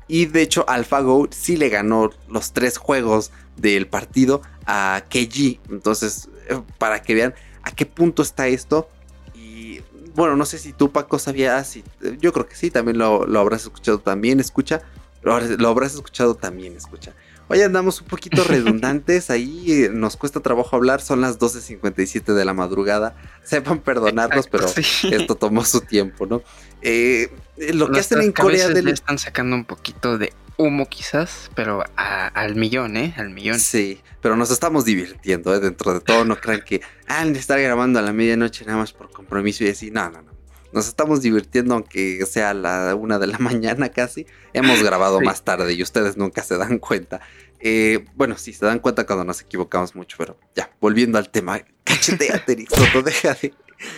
Y de hecho AlphaGo sí le ganó los tres juegos del partido a KG. Entonces, eh, para que vean a qué punto está esto. Y bueno, no sé si tú Paco sabías, yo creo que sí, también lo, habrás escuchado también, escucha. Lo habrás escuchado también, escucha. Hoy andamos un poquito (laughs) redundantes, ahí eh, nos cuesta trabajo hablar, son las 12.57 de la madrugada, sepan perdonarnos, pero esto tomó su tiempo, ¿no? Eh, eh, lo que hacen en Corea del... están sacando un poquito de humo quizás, pero al millón, ¿eh? Al millón. Sí, pero nos estamos divirtiendo, ¿eh? Dentro de todo, no crean que, han de estar grabando a la medianoche nada más por compromiso y así, no, no, no. Nos estamos divirtiendo aunque sea la una de la (laughs) mañana casi. Hemos grabado más tarde y ustedes nunca se dan cuenta. Eh, bueno, sí, se dan cuenta cuando nos equivocamos mucho, pero ya, volviendo al tema. Cacheteate, (laughs) Soto, deja de...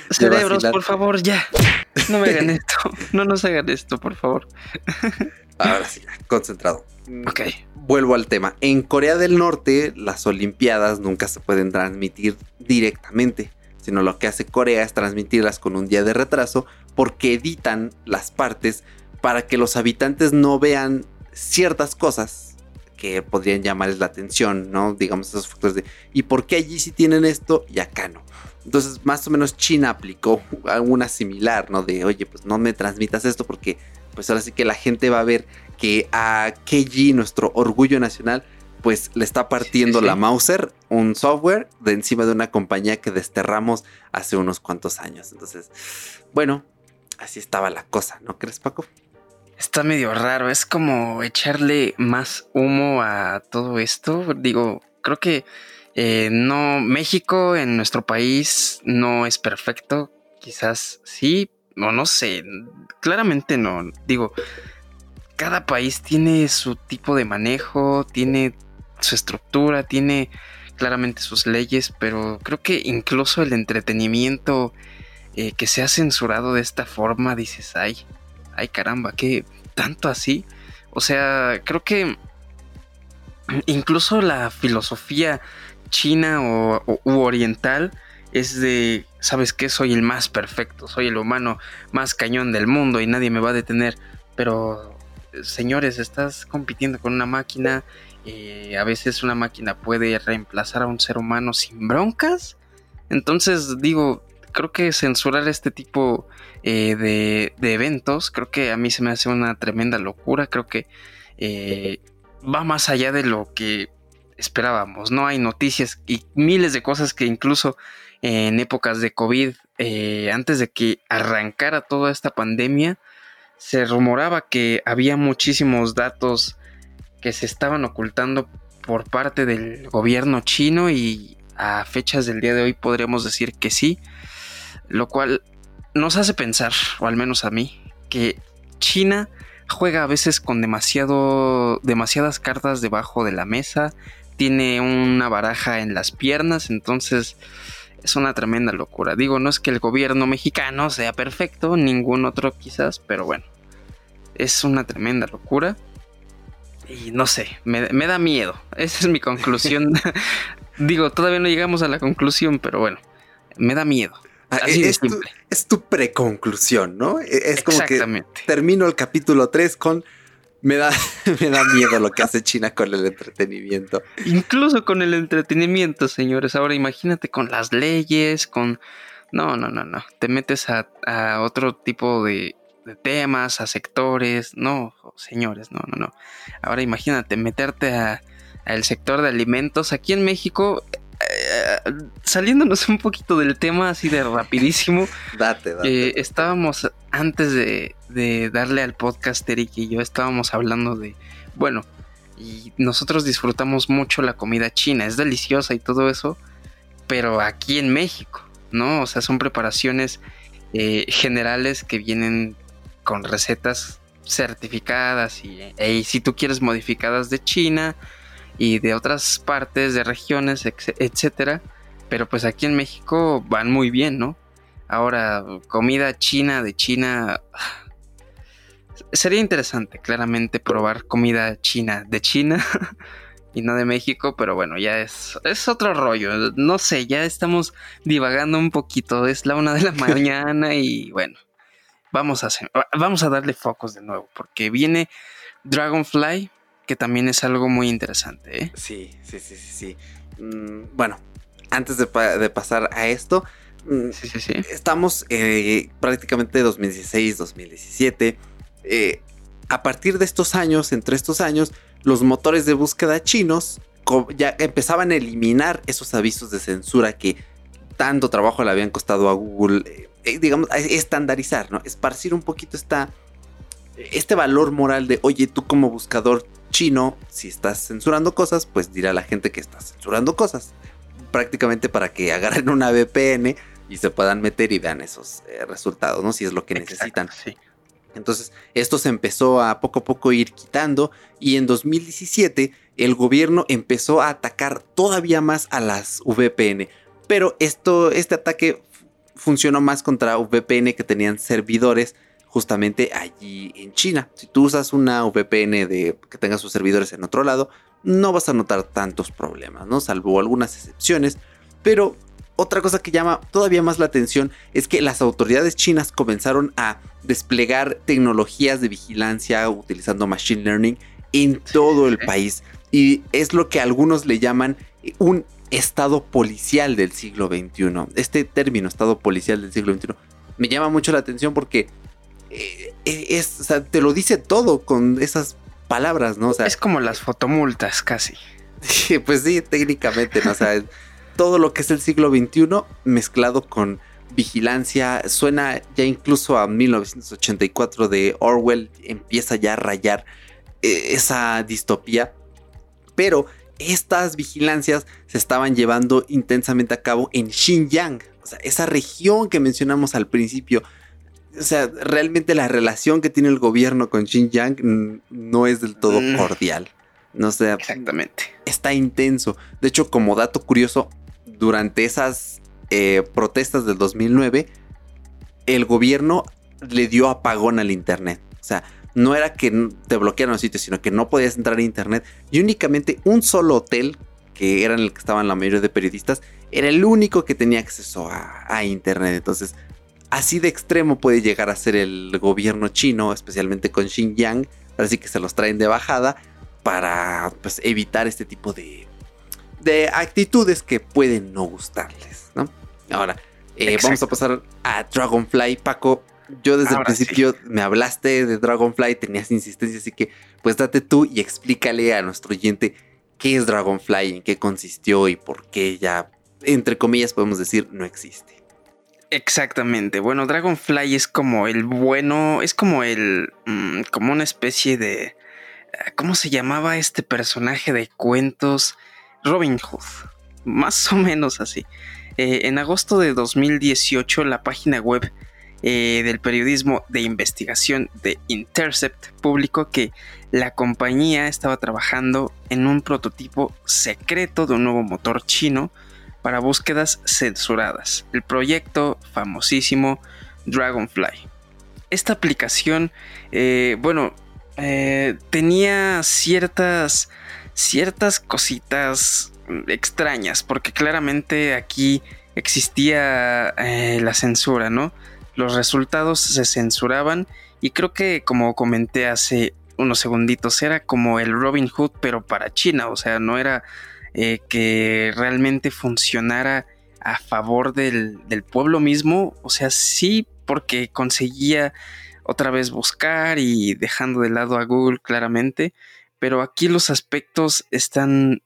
Cerebros, por favor, ya. No me hagan esto. No nos hagan esto, por favor. Ahora sí, concentrado. Ok. Vuelvo al tema. En Corea del Norte, las Olimpiadas nunca se pueden transmitir directamente sino lo que hace Corea es transmitirlas con un día de retraso porque editan las partes para que los habitantes no vean ciertas cosas que podrían llamarles la atención, ¿no? Digamos esos factores de ¿y por qué allí sí tienen esto y acá no? Entonces, más o menos China aplicó alguna similar, ¿no? De, oye, pues no me transmitas esto porque pues ahora sí que la gente va a ver que a KG, nuestro orgullo nacional, pues le está partiendo la Mauser, un software de encima de una compañía que desterramos hace unos cuantos años. Entonces, bueno, así estaba la cosa, ¿no crees, Paco? Está medio raro, es como echarle más humo a todo esto. Digo, creo que eh, no, México en nuestro país no es perfecto, quizás sí, o no sé, claramente no. Digo, cada país tiene su tipo de manejo, tiene su estructura, tiene claramente sus leyes, pero creo que incluso el entretenimiento eh, que se ha censurado de esta forma, dices, ay, ay caramba, que tanto así. O sea, creo que incluso la filosofía china o, oriental es de, ¿sabes qué? Soy el más perfecto, soy el humano más cañón del mundo y nadie me va a detener. Pero, señores, estás compitiendo con una máquina eh, a veces una máquina puede reemplazar a un ser humano sin broncas. Entonces digo, creo que censurar este tipo eh, de, eventos, creo que a mí se me hace una tremenda locura, creo que eh, va más allá de lo que esperábamos, ¿no? Hay noticias y miles de cosas que incluso en épocas de COVID, antes de que arrancara toda esta pandemia, se rumoraba que había muchísimos datos que se estaban ocultando por parte del gobierno chino y a fechas del día de hoy podríamos decir que sí, lo cual nos hace pensar, o al menos a mí, que China juega a veces con demasiado, demasiadas cartas debajo de la mesa, tiene una baraja en las piernas, entonces es una tremenda locura. Digo, no es que el gobierno mexicano sea perfecto, ningún otro quizás, pero bueno, es una tremenda locura. Y no sé, me, da miedo. Esa es mi conclusión. (laughs) (laughs) Digo, todavía no llegamos a la conclusión, pero bueno, me da miedo. Ah, Así es, tu, es tu preconclusión, ¿no? E, es como que termino el capítulo 3 con me da, (laughs) me da miedo lo que hace China con el entretenimiento. Incluso con el entretenimiento, señores. Ahora imagínate con las leyes, con... No, no, no, no. Te metes a, otro tipo de, temas, a sectores. No, señores, no, no, no. Ahora imagínate meterte a, al sector de alimentos. Aquí en México eh, saliéndonos un poquito del tema así de rapidísimo. (laughs) date, date. Eh, estábamos antes de, darle al podcast, Eric y yo estábamos hablando de, bueno, y nosotros disfrutamos mucho la comida china, es deliciosa y todo eso, pero aquí en México, ¿no? O sea, son preparaciones eh, generales que vienen con recetas certificadas y, y si tú quieres modificadas de China y de otras partes, de regiones, etcétera. Pero pues aquí en México van muy bien, ¿no? Ahora, comida china de China. (sighs) Sería interesante, claramente, probar comida china de China (laughs) y no de México, pero bueno, ya es, es otro rollo. No sé, ya estamos divagando un poquito. Es la una de la (laughs) mañana y bueno, vamos a, hacer, vamos a darle focos de nuevo, porque viene Dragonfly, que también es algo muy interesante. ¿eh? Sí, sí, sí, sí, sí. Mm, bueno, antes de, pasar a esto, mm, estamos eh, prácticamente 2016, 2017. Eh, a partir de estos años, entre estos años, los motores de búsqueda chinos ya empezaban a eliminar esos avisos de censura que tanto trabajo le habían costado a Google, eh, digamos, estandarizar, ¿no? Esparcir un poquito esta, este valor moral de, oye, tú como buscador chino, si estás censurando cosas, pues dirá a la gente que estás censurando cosas. Prácticamente para que (laughs) agarren una VPN y se puedan meter y vean esos eh, resultados, ¿no? Si es lo que necesitan. Sí. Entonces, esto se empezó a poco a poco ir quitando y en 2017 el gobierno empezó a atacar todavía más a las VPN. Pero esto, este ataque funcionó más contra VPN que tenían servidores justamente allí en China. Si tú usas una VPN de que tenga sus servidores en otro lado, no vas a notar tantos problemas, ¿no? Salvo algunas excepciones. Pero otra cosa que llama todavía más la atención es que las autoridades chinas comenzaron a desplegar tecnologías de vigilancia utilizando machine learning en todo el país. Y es lo que algunos le llaman un estado policial del siglo XXI. Este término, estado policial del siglo XXI, me llama mucho la atención porque eh, es, te lo dice todo con esas palabras, ¿no? es como las fotomultas casi. (laughs) pues sí, técnicamente, ¿no? O sea, todo lo que es el siglo XXI mezclado con vigilancia, suena ya incluso a 1984 de Orwell, empieza ya a rayar eh, esa distopía, pero estas vigilancias se estaban llevando intensamente a cabo en Xinjiang, o sea, esa región que mencionamos al principio, o sea, realmente la relación que tiene el gobierno con Xinjiang no es del todo mm. cordial. No sé. Exactamente. Está intenso. De hecho, como dato curioso, durante esas eh, protestas del 2009, el gobierno le dio apagón al internet. O sea, no era que te bloquearan los sitios, sino que no podías entrar a internet. Y únicamente un solo hotel, que era en el que estaban la mayoría de periodistas, era el único que tenía acceso a, a internet. Entonces, Así de extremo puede llegar a ser el gobierno chino, especialmente con Xinjiang, así que se los traen de bajada para pues, evitar este tipo de, de actitudes que pueden no gustarles, ¿no? Ahora, eh, vamos a pasar a Dragonfly, Paco. Yo desde el principio me hablaste de Dragonfly, tenías insistencia, así que pues date tú y explícale a nuestro oyente qué es Dragonfly, en qué consistió y por qué ya, entre comillas, podemos decir no existe. Exactamente. Bueno, Dragonfly es como el bueno, es como el, mm, como una especie de, ah, ¿cómo se llamaba este personaje de cuentos? Robin Hood, más o menos así. Eh, en agosto de 2018, la página web eh, del periodismo de investigación de Intercept publicó que la compañía estaba trabajando en un prototipo secreto de un nuevo motor chino para búsquedas censuradas, el proyecto famosísimo Dragonfly. Esta aplicación, eh, bueno, eh, tenía ciertas, ciertas cositas extrañas, porque claramente aquí existía la censura, ¿no? Los resultados se censuraban y creo que como comenté hace unos segunditos, era como el Robin Hood, pero para China, o sea, no era eh, que realmente funcionara a favor del, del, pueblo mismo, o sea, sí porque conseguía otra vez buscar y dejando de lado a Google claramente, pero aquí los aspectos están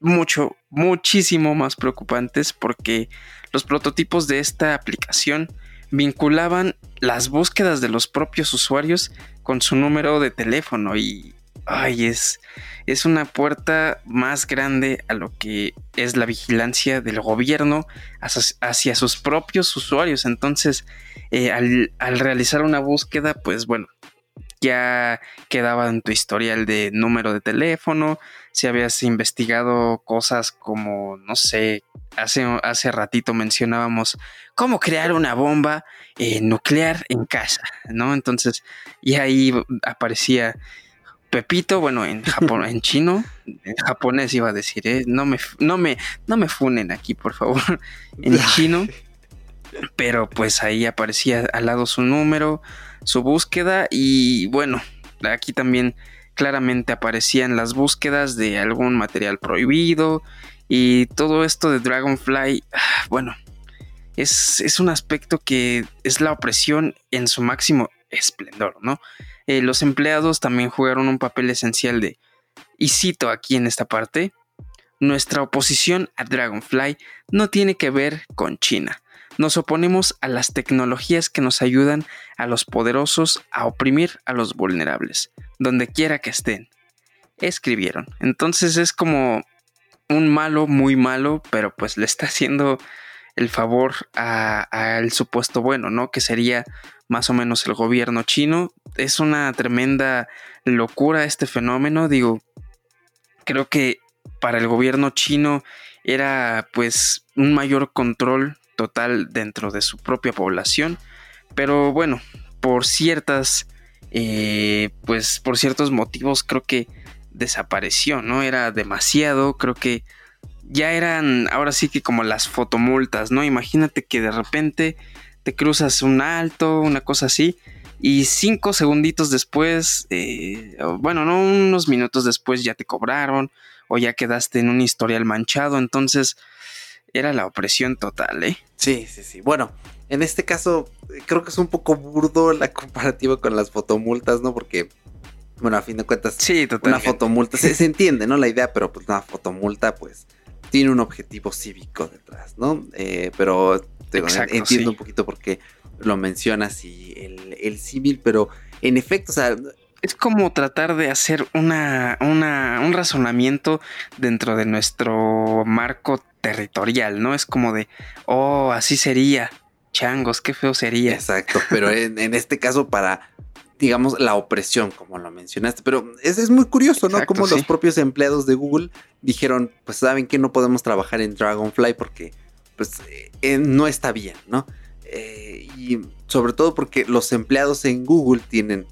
mucho, muchísimo más preocupantes porque los prototipos de esta aplicación vinculaban las búsquedas de los propios usuarios con su número de teléfono y ay, es, es una puerta más grande a lo que es la vigilancia del gobierno hacia, sus propios usuarios. Entonces, eh, al, al, realizar una búsqueda, pues bueno, ya quedaba en tu historial de número de teléfono, si habías investigado cosas como, no sé, hace, hace ratito mencionábamos cómo crear una bomba eh, nuclear en casa, ¿no? Entonces, y ahí aparecía Pepito, bueno, en Japón, en (laughs) chino, en japonés iba a decir, ¿eh? no, me, no, me, no me funen aquí, por favor, (laughs) en (laughs) chino. Pero pues ahí aparecía al lado su número, su búsqueda y bueno, aquí también claramente aparecían las búsquedas de algún material prohibido y todo esto de Dragonfly, ah, bueno, es, es un aspecto que es la opresión en su máximo esplendor, ¿no? Eh, los empleados también jugaron un papel esencial de, y cito aquí en esta parte, nuestra oposición a Dragonfly no tiene que ver con China, nos oponemos a las tecnologías que nos ayudan a los poderosos a oprimir a los vulnerables, donde quiera que estén. Escribieron. Entonces es como un malo muy malo, pero pues le está haciendo el favor al supuesto bueno, ¿no? Que sería más o menos el gobierno chino. Es una tremenda locura este fenómeno. Digo, creo que para el gobierno chino era pues un mayor control total dentro de su propia población. Pero bueno, por ciertas, eh, pues por ciertos motivos creo que desapareció, ¿no? Era demasiado, creo que ya eran ahora sí que como las fotomultas, ¿no? Imagínate que de repente te cruzas un alto, una cosa así, y cinco segunditos después, eh, bueno, no unos minutos después ya te cobraron o ya quedaste en un historial manchado, entonces era la opresión total, ¿eh? Sí, sí, sí. Bueno, en este caso creo que es un poco burdo la comparativa con las fotomultas, ¿no? Porque, bueno, a fin de cuentas, sí, una fotomulta, se, se, entiende, ¿no? La idea, pero pues una fotomulta, pues, tiene un objetivo cívico detrás, ¿no? Eh, pero entiendo un poquito por qué lo mencionas y el, el símil, pero en efecto, o sea, es como tratar de hacer una, una, un razonamiento dentro de nuestro marco territorial, ¿no? Es como de, oh, así sería. Changos, qué feo sería. Exacto, (laughs) pero en, este caso para, digamos, la opresión, como lo mencionaste. Pero es, es muy curioso, ¿no? como los propios empleados de Google dijeron, pues saben que no podemos trabajar en Dragonfly porque, pues, eh, no está bien, ¿no? Eh, y sobre todo porque los empleados en Google tienen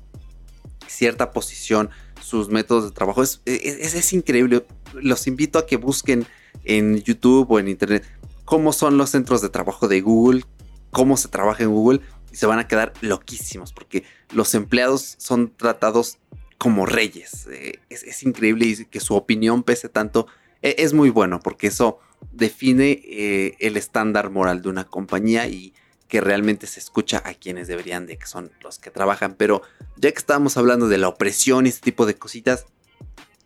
cierta posición, sus métodos de trabajo. Es, es, increíble. Los invito a que busquen en YouTube o en Internet cómo son los centros de trabajo de Google, cómo se trabaja en Google y se van a quedar loquísimos porque los empleados son tratados como reyes. Eh, es, increíble y que su opinión pese tanto. E, es muy bueno porque eso define eh, el estándar moral de una compañía y que realmente se escucha a quienes deberían de que son los que trabajan. Pero ya que estábamos hablando de la opresión y este tipo de cositas,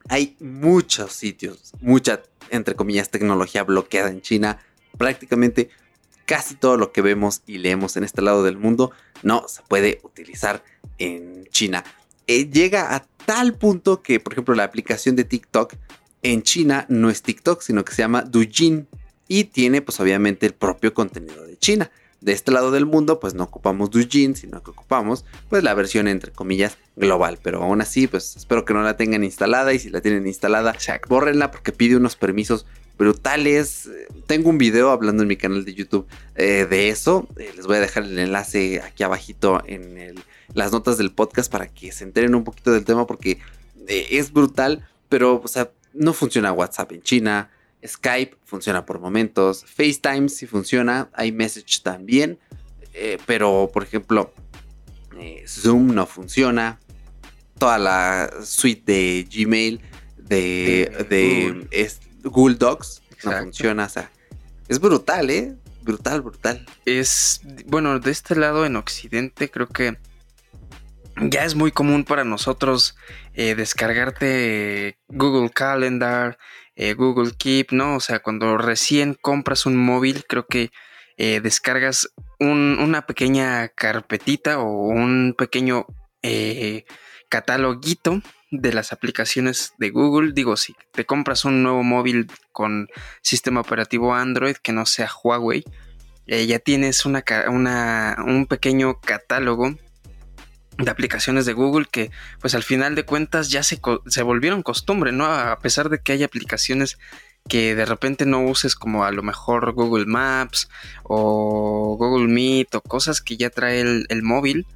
hay muchos sitios, mucha, entre comillas, tecnología bloqueada en China. Prácticamente casi todo lo que vemos y leemos en este lado del mundo no se puede utilizar en China. Eh, llega a tal punto que, por ejemplo, la aplicación de TikTok en China no es TikTok, sino que se llama Douyin y tiene pues obviamente el propio contenido de China de este lado del mundo, pues no ocupamos Douyin, sino que ocupamos pues la versión entre comillas global. Pero aún así, pues espero que no la tengan instalada y si la tienen instalada, bórrenla porque pide unos permisos brutales. Tengo un video hablando en mi canal de YouTube eh, de eso. Eh, les voy a dejar el enlace aquí abajito en las notas del podcast para que se enteren un poquito del tema porque eh, es brutal, pero o sea, no funciona WhatsApp en China. Skype funciona por momentos. FaceTime sí funciona. iMessage también. pero, por ejemplo, Zoom no funciona. Toda la suite de Gmail de, de, Google Docs no funciona. O sea, es brutal, ¿eh? Brutal, brutal. Es, bueno, de este lado en Occidente creo que ya es muy común para nosotros eh, descargarte Google Calendar, eh, Google Keep, ¿no? O sea, cuando recién compras un móvil, creo que eh, descargas una pequeña carpetita o un pequeño cataloguito de las aplicaciones de Google. Digo, si te compras un nuevo móvil con sistema operativo Android que no sea Huawei, eh, ya tienes una, un pequeño catálogo de aplicaciones de Google que pues al final de cuentas ya se, se volvieron costumbre, ¿no? A pesar de que hay aplicaciones que de repente no uses como a lo mejor Google Maps o Google Meet o cosas que ya trae el móvil,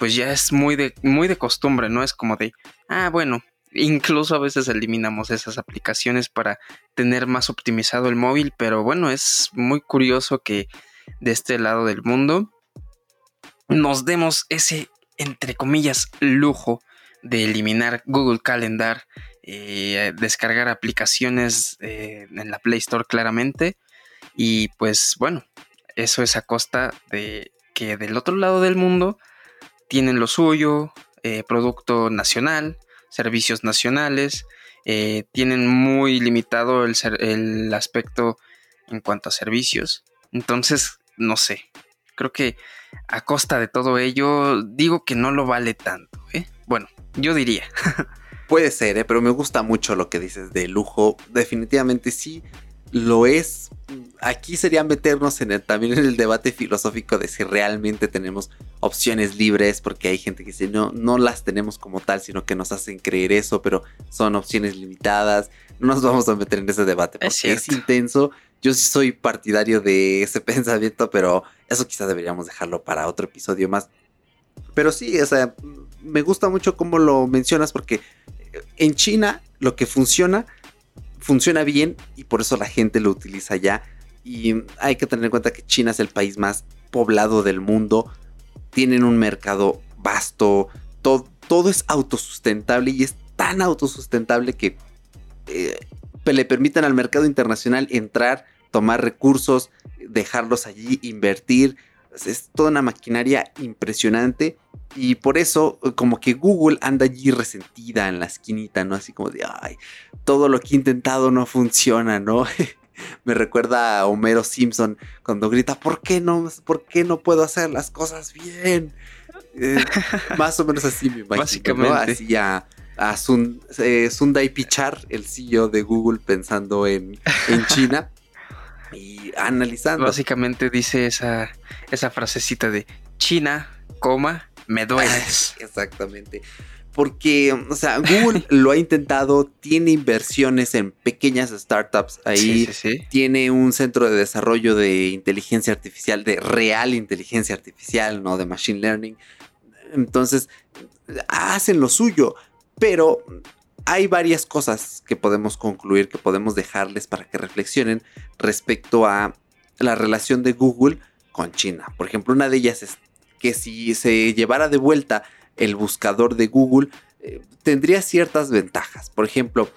pues ya es muy de, muy de costumbre, ¿no? Es como de, ah, bueno, incluso a veces eliminamos esas aplicaciones para tener más optimizado el móvil, pero bueno, es muy curioso que de este lado del mundo nos demos ese, entre comillas, lujo de eliminar Google Calendar, eh, descargar aplicaciones eh, en la Play Store claramente, y pues bueno, eso es a costa de que del otro lado del mundo tienen lo suyo, eh, producto nacional, servicios nacionales, tienen muy limitado el, aspecto en cuanto a servicios. Entonces, no sé, creo que a costa de todo ello, digo que no lo vale tanto. ¿eh? Bueno, yo diría. (laughs) Puede ser, pero me gusta mucho lo que dices de lujo. Definitivamente sí lo es. Aquí sería meternos en también en el debate filosófico de si realmente tenemos opciones libres, porque hay gente que dice no, no las tenemos como tal, sino que nos hacen creer eso, pero son opciones limitadas. No nos vamos a meter en ese debate porque es, intenso. Yo sí soy partidario de ese (laughs) pensamiento, pero eso quizás deberíamos dejarlo para otro episodio más. Pero sí, o sea, me gusta mucho cómo lo mencionas porque en China lo que funciona funciona bien y por eso la gente lo utiliza ya. Y hay que tener en cuenta que China es el país más poblado del mundo. Tienen un mercado vasto. Todo, todo es autosustentable y es tan autosustentable que eh, le permiten al mercado internacional entrar, tomar recursos, dejarlos allí, invertir. Es toda una maquinaria impresionante y por eso, como que Google anda allí resentida en la esquinita, ¿no? Así como de, ay, todo lo que he intentado no funciona, ¿no? (laughs) Me recuerda a Homero Simpson cuando grita, ¿por qué no, por qué no puedo hacer las cosas bien? Eh, (laughs) más o menos así me imagino. Básicamente. Así a, a eh, Sundai Pichar, el CEO de Google, pensando en, en China y analizando. Básicamente dice esa, esa frasecita de China, coma, me dueles. (laughs) Exactamente. Porque, o sea, Google (laughs) lo ha intentado, tiene inversiones en pequeñas startups ahí, tiene un centro de desarrollo de inteligencia artificial, de real inteligencia artificial, no de machine learning. Entonces, hacen lo suyo, pero hay varias cosas que podemos concluir, que podemos dejarles para que reflexionen respecto a la relación de Google con China. Por ejemplo, una de ellas es que si se llevara de vuelta el buscador de Google, eh, tendría ciertas ventajas. Por ejemplo,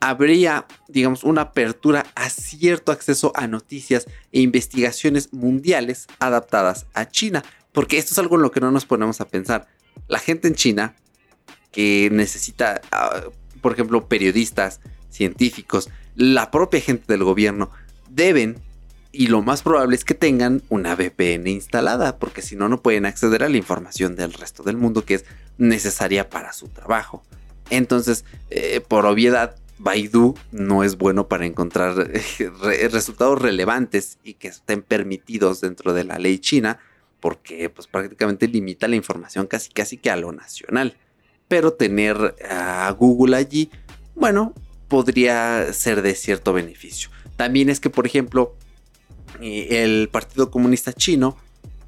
habría, digamos, una apertura a cierto acceso a noticias e investigaciones mundiales adaptadas a China. Porque esto es algo en lo que no nos ponemos a pensar. La gente en China que necesita, ah, por ejemplo, periodistas, científicos, la propia gente del gobierno, deben y lo más probable es que tengan una VPN instalada, porque si no, no pueden acceder a la información del resto del mundo que es necesaria para su trabajo. Entonces, eh, por obviedad, Baidu no es bueno para encontrar eh, resultados relevantes y que estén permitidos dentro de la ley china, porque pues prácticamente limita la información casi casi que a lo nacional. Pero tener a Google allí, bueno, podría ser de cierto beneficio. también es que, por ejemplo, eh, el Partido Comunista Chino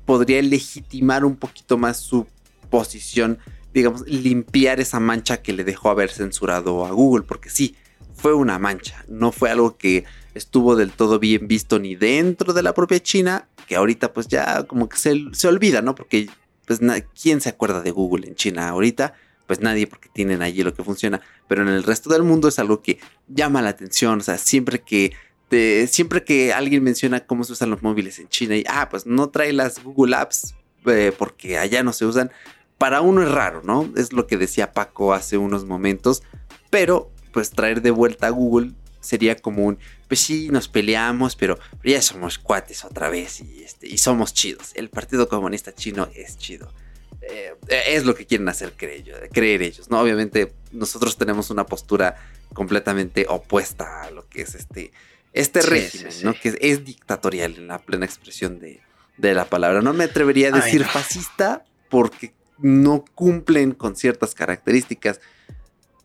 podría legitimar un poquito más su posición, digamos, limpiar esa mancha que le dejó haber censurado a Google, porque sí, fue una mancha, no fue algo que estuvo del todo bien visto ni dentro de la propia China, que ahorita pues ya como que se, se olvida, ¿no? Porque pues ¿quién se acuerda de Google en China ahorita? Pues nadie porque tienen allí lo que funciona, pero en el resto del mundo es algo que llama la atención, o sea, siempre que siempre que alguien menciona cómo se usan los móviles en China y, ah, pues no trae las Google Apps eh, porque allá no se usan, para uno es raro, ¿no? Es lo que decía Paco hace unos momentos, pero pues traer de vuelta a Google sería como un, pues sí, nos peleamos, pero ya somos cuates otra vez y, este, y somos chidos. El Partido Comunista Chino es chido. Eh, es lo que quieren hacer creer, creer ellos, ¿no? Obviamente nosotros tenemos una postura completamente opuesta a lo que es este este régimen, ¿no? Que es, dictatorial en la plena expresión de, la palabra. No me atrevería a decir fascista porque no cumplen con ciertas características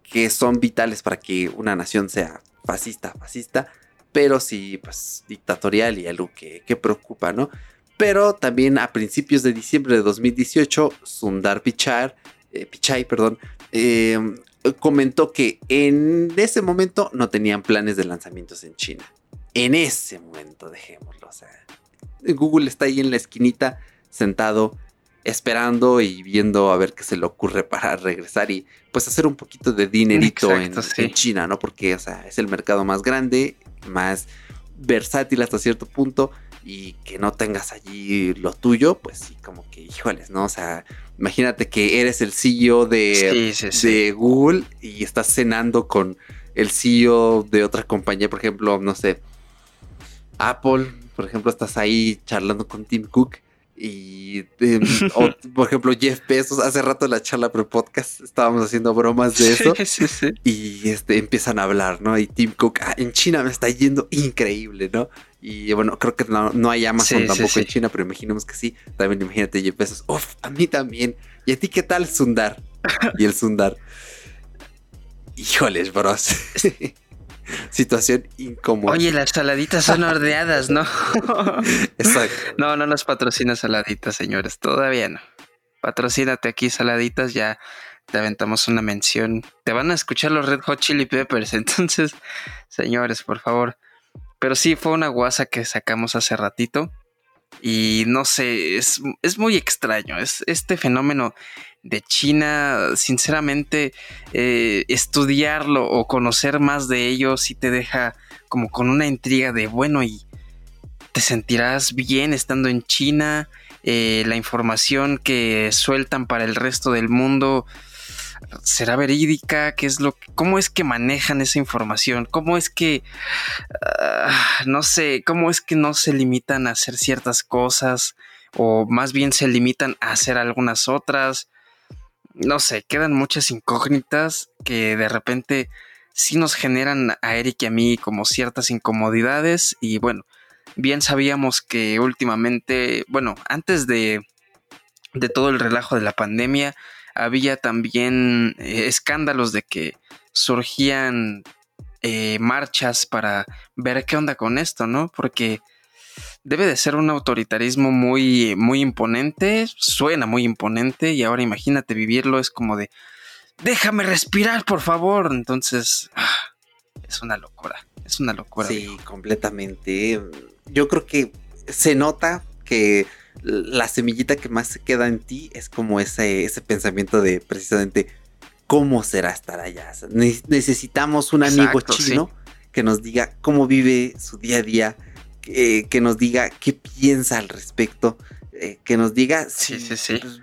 que son vitales para que una nación sea fascista, fascista, pero sí, pues dictatorial y algo que, preocupa, ¿no? Pero también a principios de diciembre de 2018, Sundar Pichai, eh, Pichai perdón, em, comentó que en ese momento no tenían planes de lanzamientos en China en ese momento, dejémoslo. O sea, Google está ahí en la esquinita, sentado, esperando y viendo a ver qué se le ocurre para regresar y pues hacer un poquito de dinerito en, China, ¿no? Porque, o sea, es el mercado más grande, más versátil hasta cierto punto y que no tengas allí lo tuyo, pues sí, como que, híjoles, ¿no? O sea, imagínate que eres el CEO de, de Google y estás cenando con el CEO de otra compañía, por ejemplo, no sé, Apple, por ejemplo, estás ahí charlando con Tim Cook y, em, (laughs) por ejemplo, Jeff Bezos, hace rato en la charla pro podcast estábamos haciendo bromas de eso y este, empiezan a hablar, ¿no? Y Tim Cook, ah, en China me está yendo increíble, ¿no? Y bueno, creo que no, hay Amazon tampoco en China, pero imaginemos que sí. También imagínate Jeff Bezos, uff, a mí también. ¿Y a ti qué tal, Sundar? (laughs) Y el Sundar. Híjoles, bros. (laughs) situación incómoda. Oye, las saladitas son ordeadas, ¿no? (laughs) Exacto. No, no nos patrocina saladitas, señores, todavía no. Patrocínate aquí saladitas, ya te aventamos una mención. Te van a escuchar los Red Hot Chili Peppers, (laughs) entonces, señores, por favor. Pero sí, fue una guasa que sacamos hace ratito. Y no sé, es, es muy extraño. Es este fenómeno de China, sinceramente, eh, estudiarlo o conocer más de ello sí te deja como con una intriga de, bueno, y te sentirás bien estando en China, eh, la información que sueltan para el resto del mundo será verídica, qué es lo cómo es que manejan esa información, cómo es que ah, no sé, cómo es que no se limitan a hacer ciertas cosas o más bien se limitan a hacer algunas otras. No sé, quedan muchas incógnitas que de repente sí nos generan a Eric y a mí como ciertas incomodidades y bueno, bien sabíamos que últimamente, bueno, antes de, de todo el relajo de la pandemia, había también eh, escándalos de que surgían eh, marchas para ver qué onda con esto, ¿no? Porque debe de ser un autoritarismo muy, muy imponente, suena muy imponente y ahora imagínate vivirlo, es como de, déjame respirar, por favor. Entonces, ah, es una locura, es una locura. Sí, completamente. Yo creo que se nota que la semillita que más se queda en ti es como ese, ese pensamiento de precisamente cómo será estar allá. necesitamos un amigo chino que nos diga cómo vive su día a día eh, que nos diga qué piensa al respecto, eh, que nos diga si sí, pues,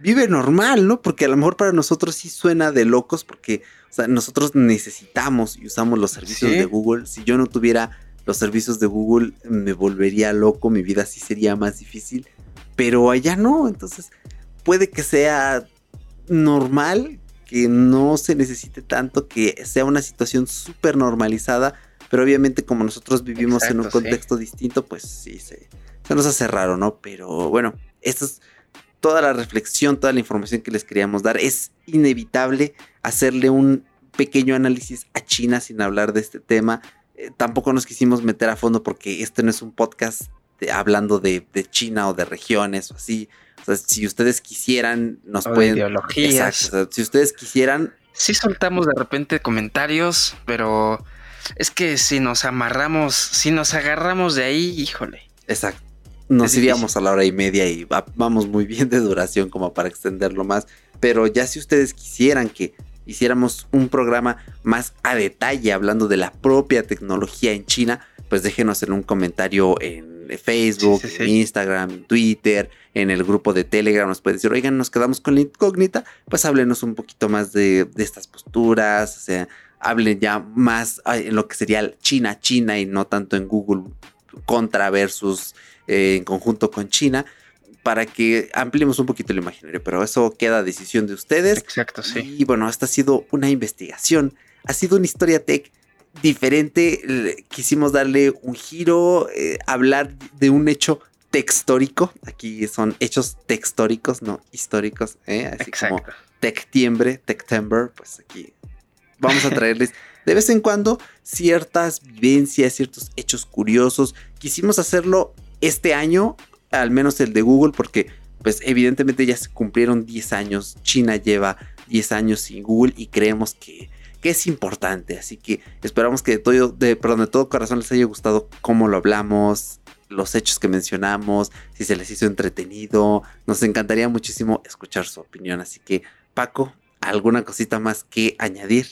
vive normal, ¿no? Porque a lo mejor para nosotros sí suena de locos porque nosotros necesitamos y usamos los servicios de Google. Si yo no tuviera los servicios de Google me volvería loco, mi vida sí sería más difícil, pero allá no, entonces puede que sea normal, que no se necesite tanto, que sea una situación súper normalizada, pero obviamente como nosotros vivimos en un contexto distinto, pues sí, se, nos hace raro, ¿no? Pero bueno, esto es toda la reflexión, toda la información que les queríamos dar. Es inevitable hacerle un pequeño análisis a China sin hablar de este tema. Eh, tampoco nos quisimos meter a fondo porque este no es un podcast hablando de, China o de regiones o así. O sea, si ustedes quisieran, nos pueden. ideologías. si ustedes quisieran. Sí, soltamos de repente comentarios, pero es que si nos amarramos, si nos agarramos de ahí, híjole. Exacto. Nos iríamos a la hora y media y vamos muy bien de duración como para extenderlo más. Pero ya si ustedes quisieran que hiciéramos un programa más a detalle hablando de la propia tecnología en China, pues déjenos en un comentario en Facebook, en Instagram, en Twitter, en el grupo de Telegram. Nos pueden decir, oigan, nos quedamos con la incógnita, pues háblenos un poquito más de, de estas posturas, o sea, hablen ya más en lo que sería China, China y no tanto en Google contra versus eh, en conjunto con China para que ampliemos un poquito el imaginario, pero eso queda a decisión de ustedes. Exacto, sí. Y bueno, esta ha sido una investigación, ha sido una historia tech diferente, quisimos darle un giro, eh, hablar de un hecho textórico, aquí son hechos textóricos, no históricos, ¿eh? así Exacto. como tectiembre, tectember, pues aquí vamos a traerles (laughs) de vez en cuando ciertas vivencias, ciertos hechos curiosos. Quisimos hacerlo este año, al menos el de Google, porque pues evidentemente ya se cumplieron 10 años. China lleva 10 años sin Google y creemos que, que es importante. Así que esperamos que de todo, de, perdón, de todo corazón les haya gustado cómo lo hablamos, los hechos que mencionamos, si se les hizo entretenido. Nos encantaría muchísimo escuchar su opinión. Así que, Paco, ¿alguna cosita más que añadir?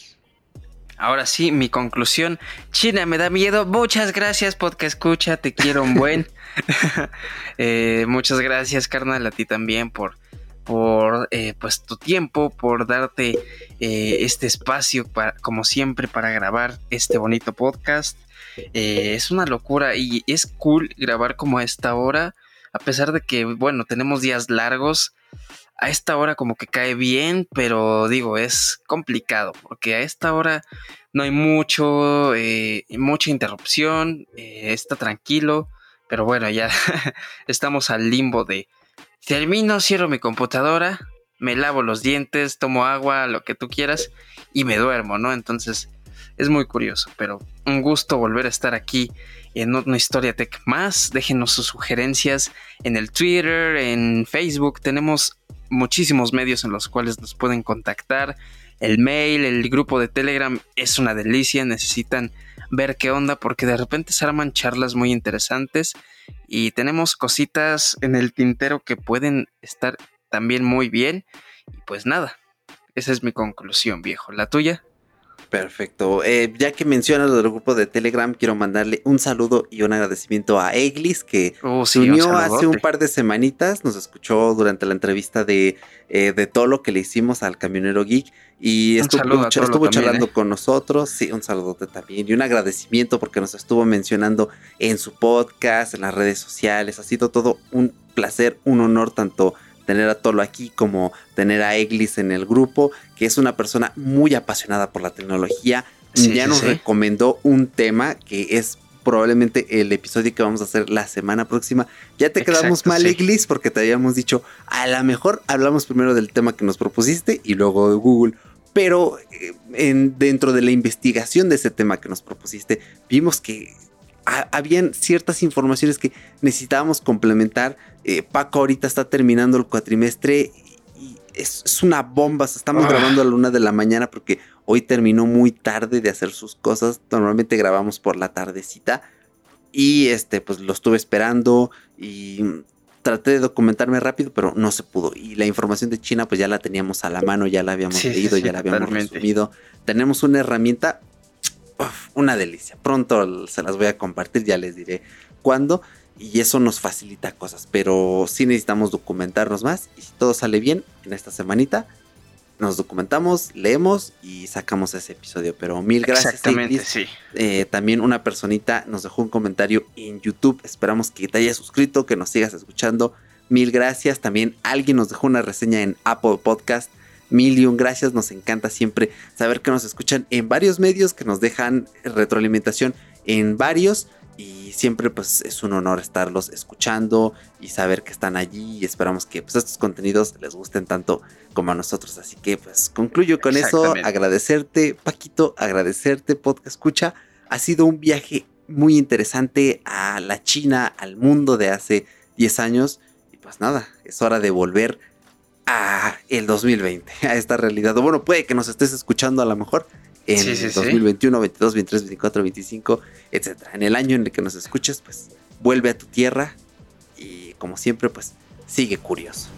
Ahora sí, mi conclusión. China me da miedo. Muchas gracias, podcast escucha. Te quiero un buen. (laughs) Eh, muchas gracias, carnal, a ti también por, por eh, pues tu tiempo, por darte eh, este espacio, para, como siempre, para grabar este bonito podcast. es una locura y es cool grabar como a esta hora, a pesar de que, bueno, tenemos días largos a esta hora como que cae bien, pero digo, es complicado, porque a esta hora no hay mucho, eh, mucha interrupción, eh, está tranquilo, pero bueno, ya (laughs) estamos al limbo de termino, cierro mi computadora, me lavo los dientes, tomo agua, lo que tú quieras, y me duermo, ¿no? Entonces es muy curioso, pero un gusto volver a estar aquí en una historia tech más. Déjenos sus sugerencias en el Twitter, en Facebook. Tenemos muchísimos medios en los cuales nos pueden contactar. El mail, el grupo de Telegram es una delicia. Necesitan ver qué onda porque de repente se arman charlas muy interesantes y tenemos cositas en el tintero que pueden estar también muy bien. Y pues nada, esa es mi conclusión, viejo. ¿La tuya? Perfecto. Eh, ya que mencionas lo del grupo de Telegram, quiero mandarle un saludo y un agradecimiento a Eglis, que oh, se unió hace un par de semanitas. Nos escuchó durante la entrevista de, eh, de Tolo que le hicimos al camionero geek. Y estuvo, estuvo charlando ¿eh? con nosotros. Sí, un saludote también. Y un agradecimiento porque nos estuvo mencionando en su podcast, en las redes sociales. Ha sido todo un placer, un honor tanto tener a Tolo aquí como tener a Eglis en el grupo, que es una persona muy apasionada por la tecnología. ya nos recomendó un tema que es probablemente el episodio que vamos a hacer la semana próxima. Ya te quedamos mal, Eglis, porque te habíamos dicho, a lo mejor hablamos primero del tema que nos propusiste y luego de Google. Pero eh, en, dentro de la investigación de ese tema que nos propusiste, vimos que habían ciertas informaciones que necesitábamos complementar. Eh, Paco ahorita está terminando el cuatrimestre y es, una bomba. Estamos ah. grabando a la una de la mañana porque hoy terminó muy tarde de hacer sus cosas. Normalmente grabamos por la tardecita. Y este, pues lo estuve esperando y traté de documentarme rápido, pero no se pudo. Y la información de China, pues ya la teníamos a la mano, ya la habíamos leído, ya la habíamos resumido. Tenemos una herramienta una delicia. Pronto se las voy a compartir, ya les diré cuándo. Y eso nos facilita cosas, pero sí necesitamos documentarnos más. Y si todo sale bien en esta semanita, nos documentamos, leemos y sacamos ese episodio. Pero mil gracias. Exactamente, sí. Eh, también una personita nos dejó un comentario en YouTube. Esperamos que te hayas suscrito, que nos sigas escuchando. Mil gracias. También alguien nos dejó una reseña en Apple Podcast. Mil y un gracias, nos encanta siempre saber que nos escuchan en varios medios, que nos dejan retroalimentación en varios y siempre pues es un honor estarlos escuchando y saber que están allí y esperamos que pues estos contenidos les gusten tanto como a nosotros. Así que pues concluyo con eso, agradecerte Paquito, agradecerte podcast escucha, ha sido un viaje muy interesante a la China, al mundo de hace 10 años. Y pues nada, es hora de volver a el 2020, (laughs) a esta realidad. O bueno, puede que nos estés escuchando a lo mejor en 2021, 22, 23, 24, 25, etc. En el año en el que nos escuches, pues vuelve a tu tierra y como siempre, pues sigue curioso.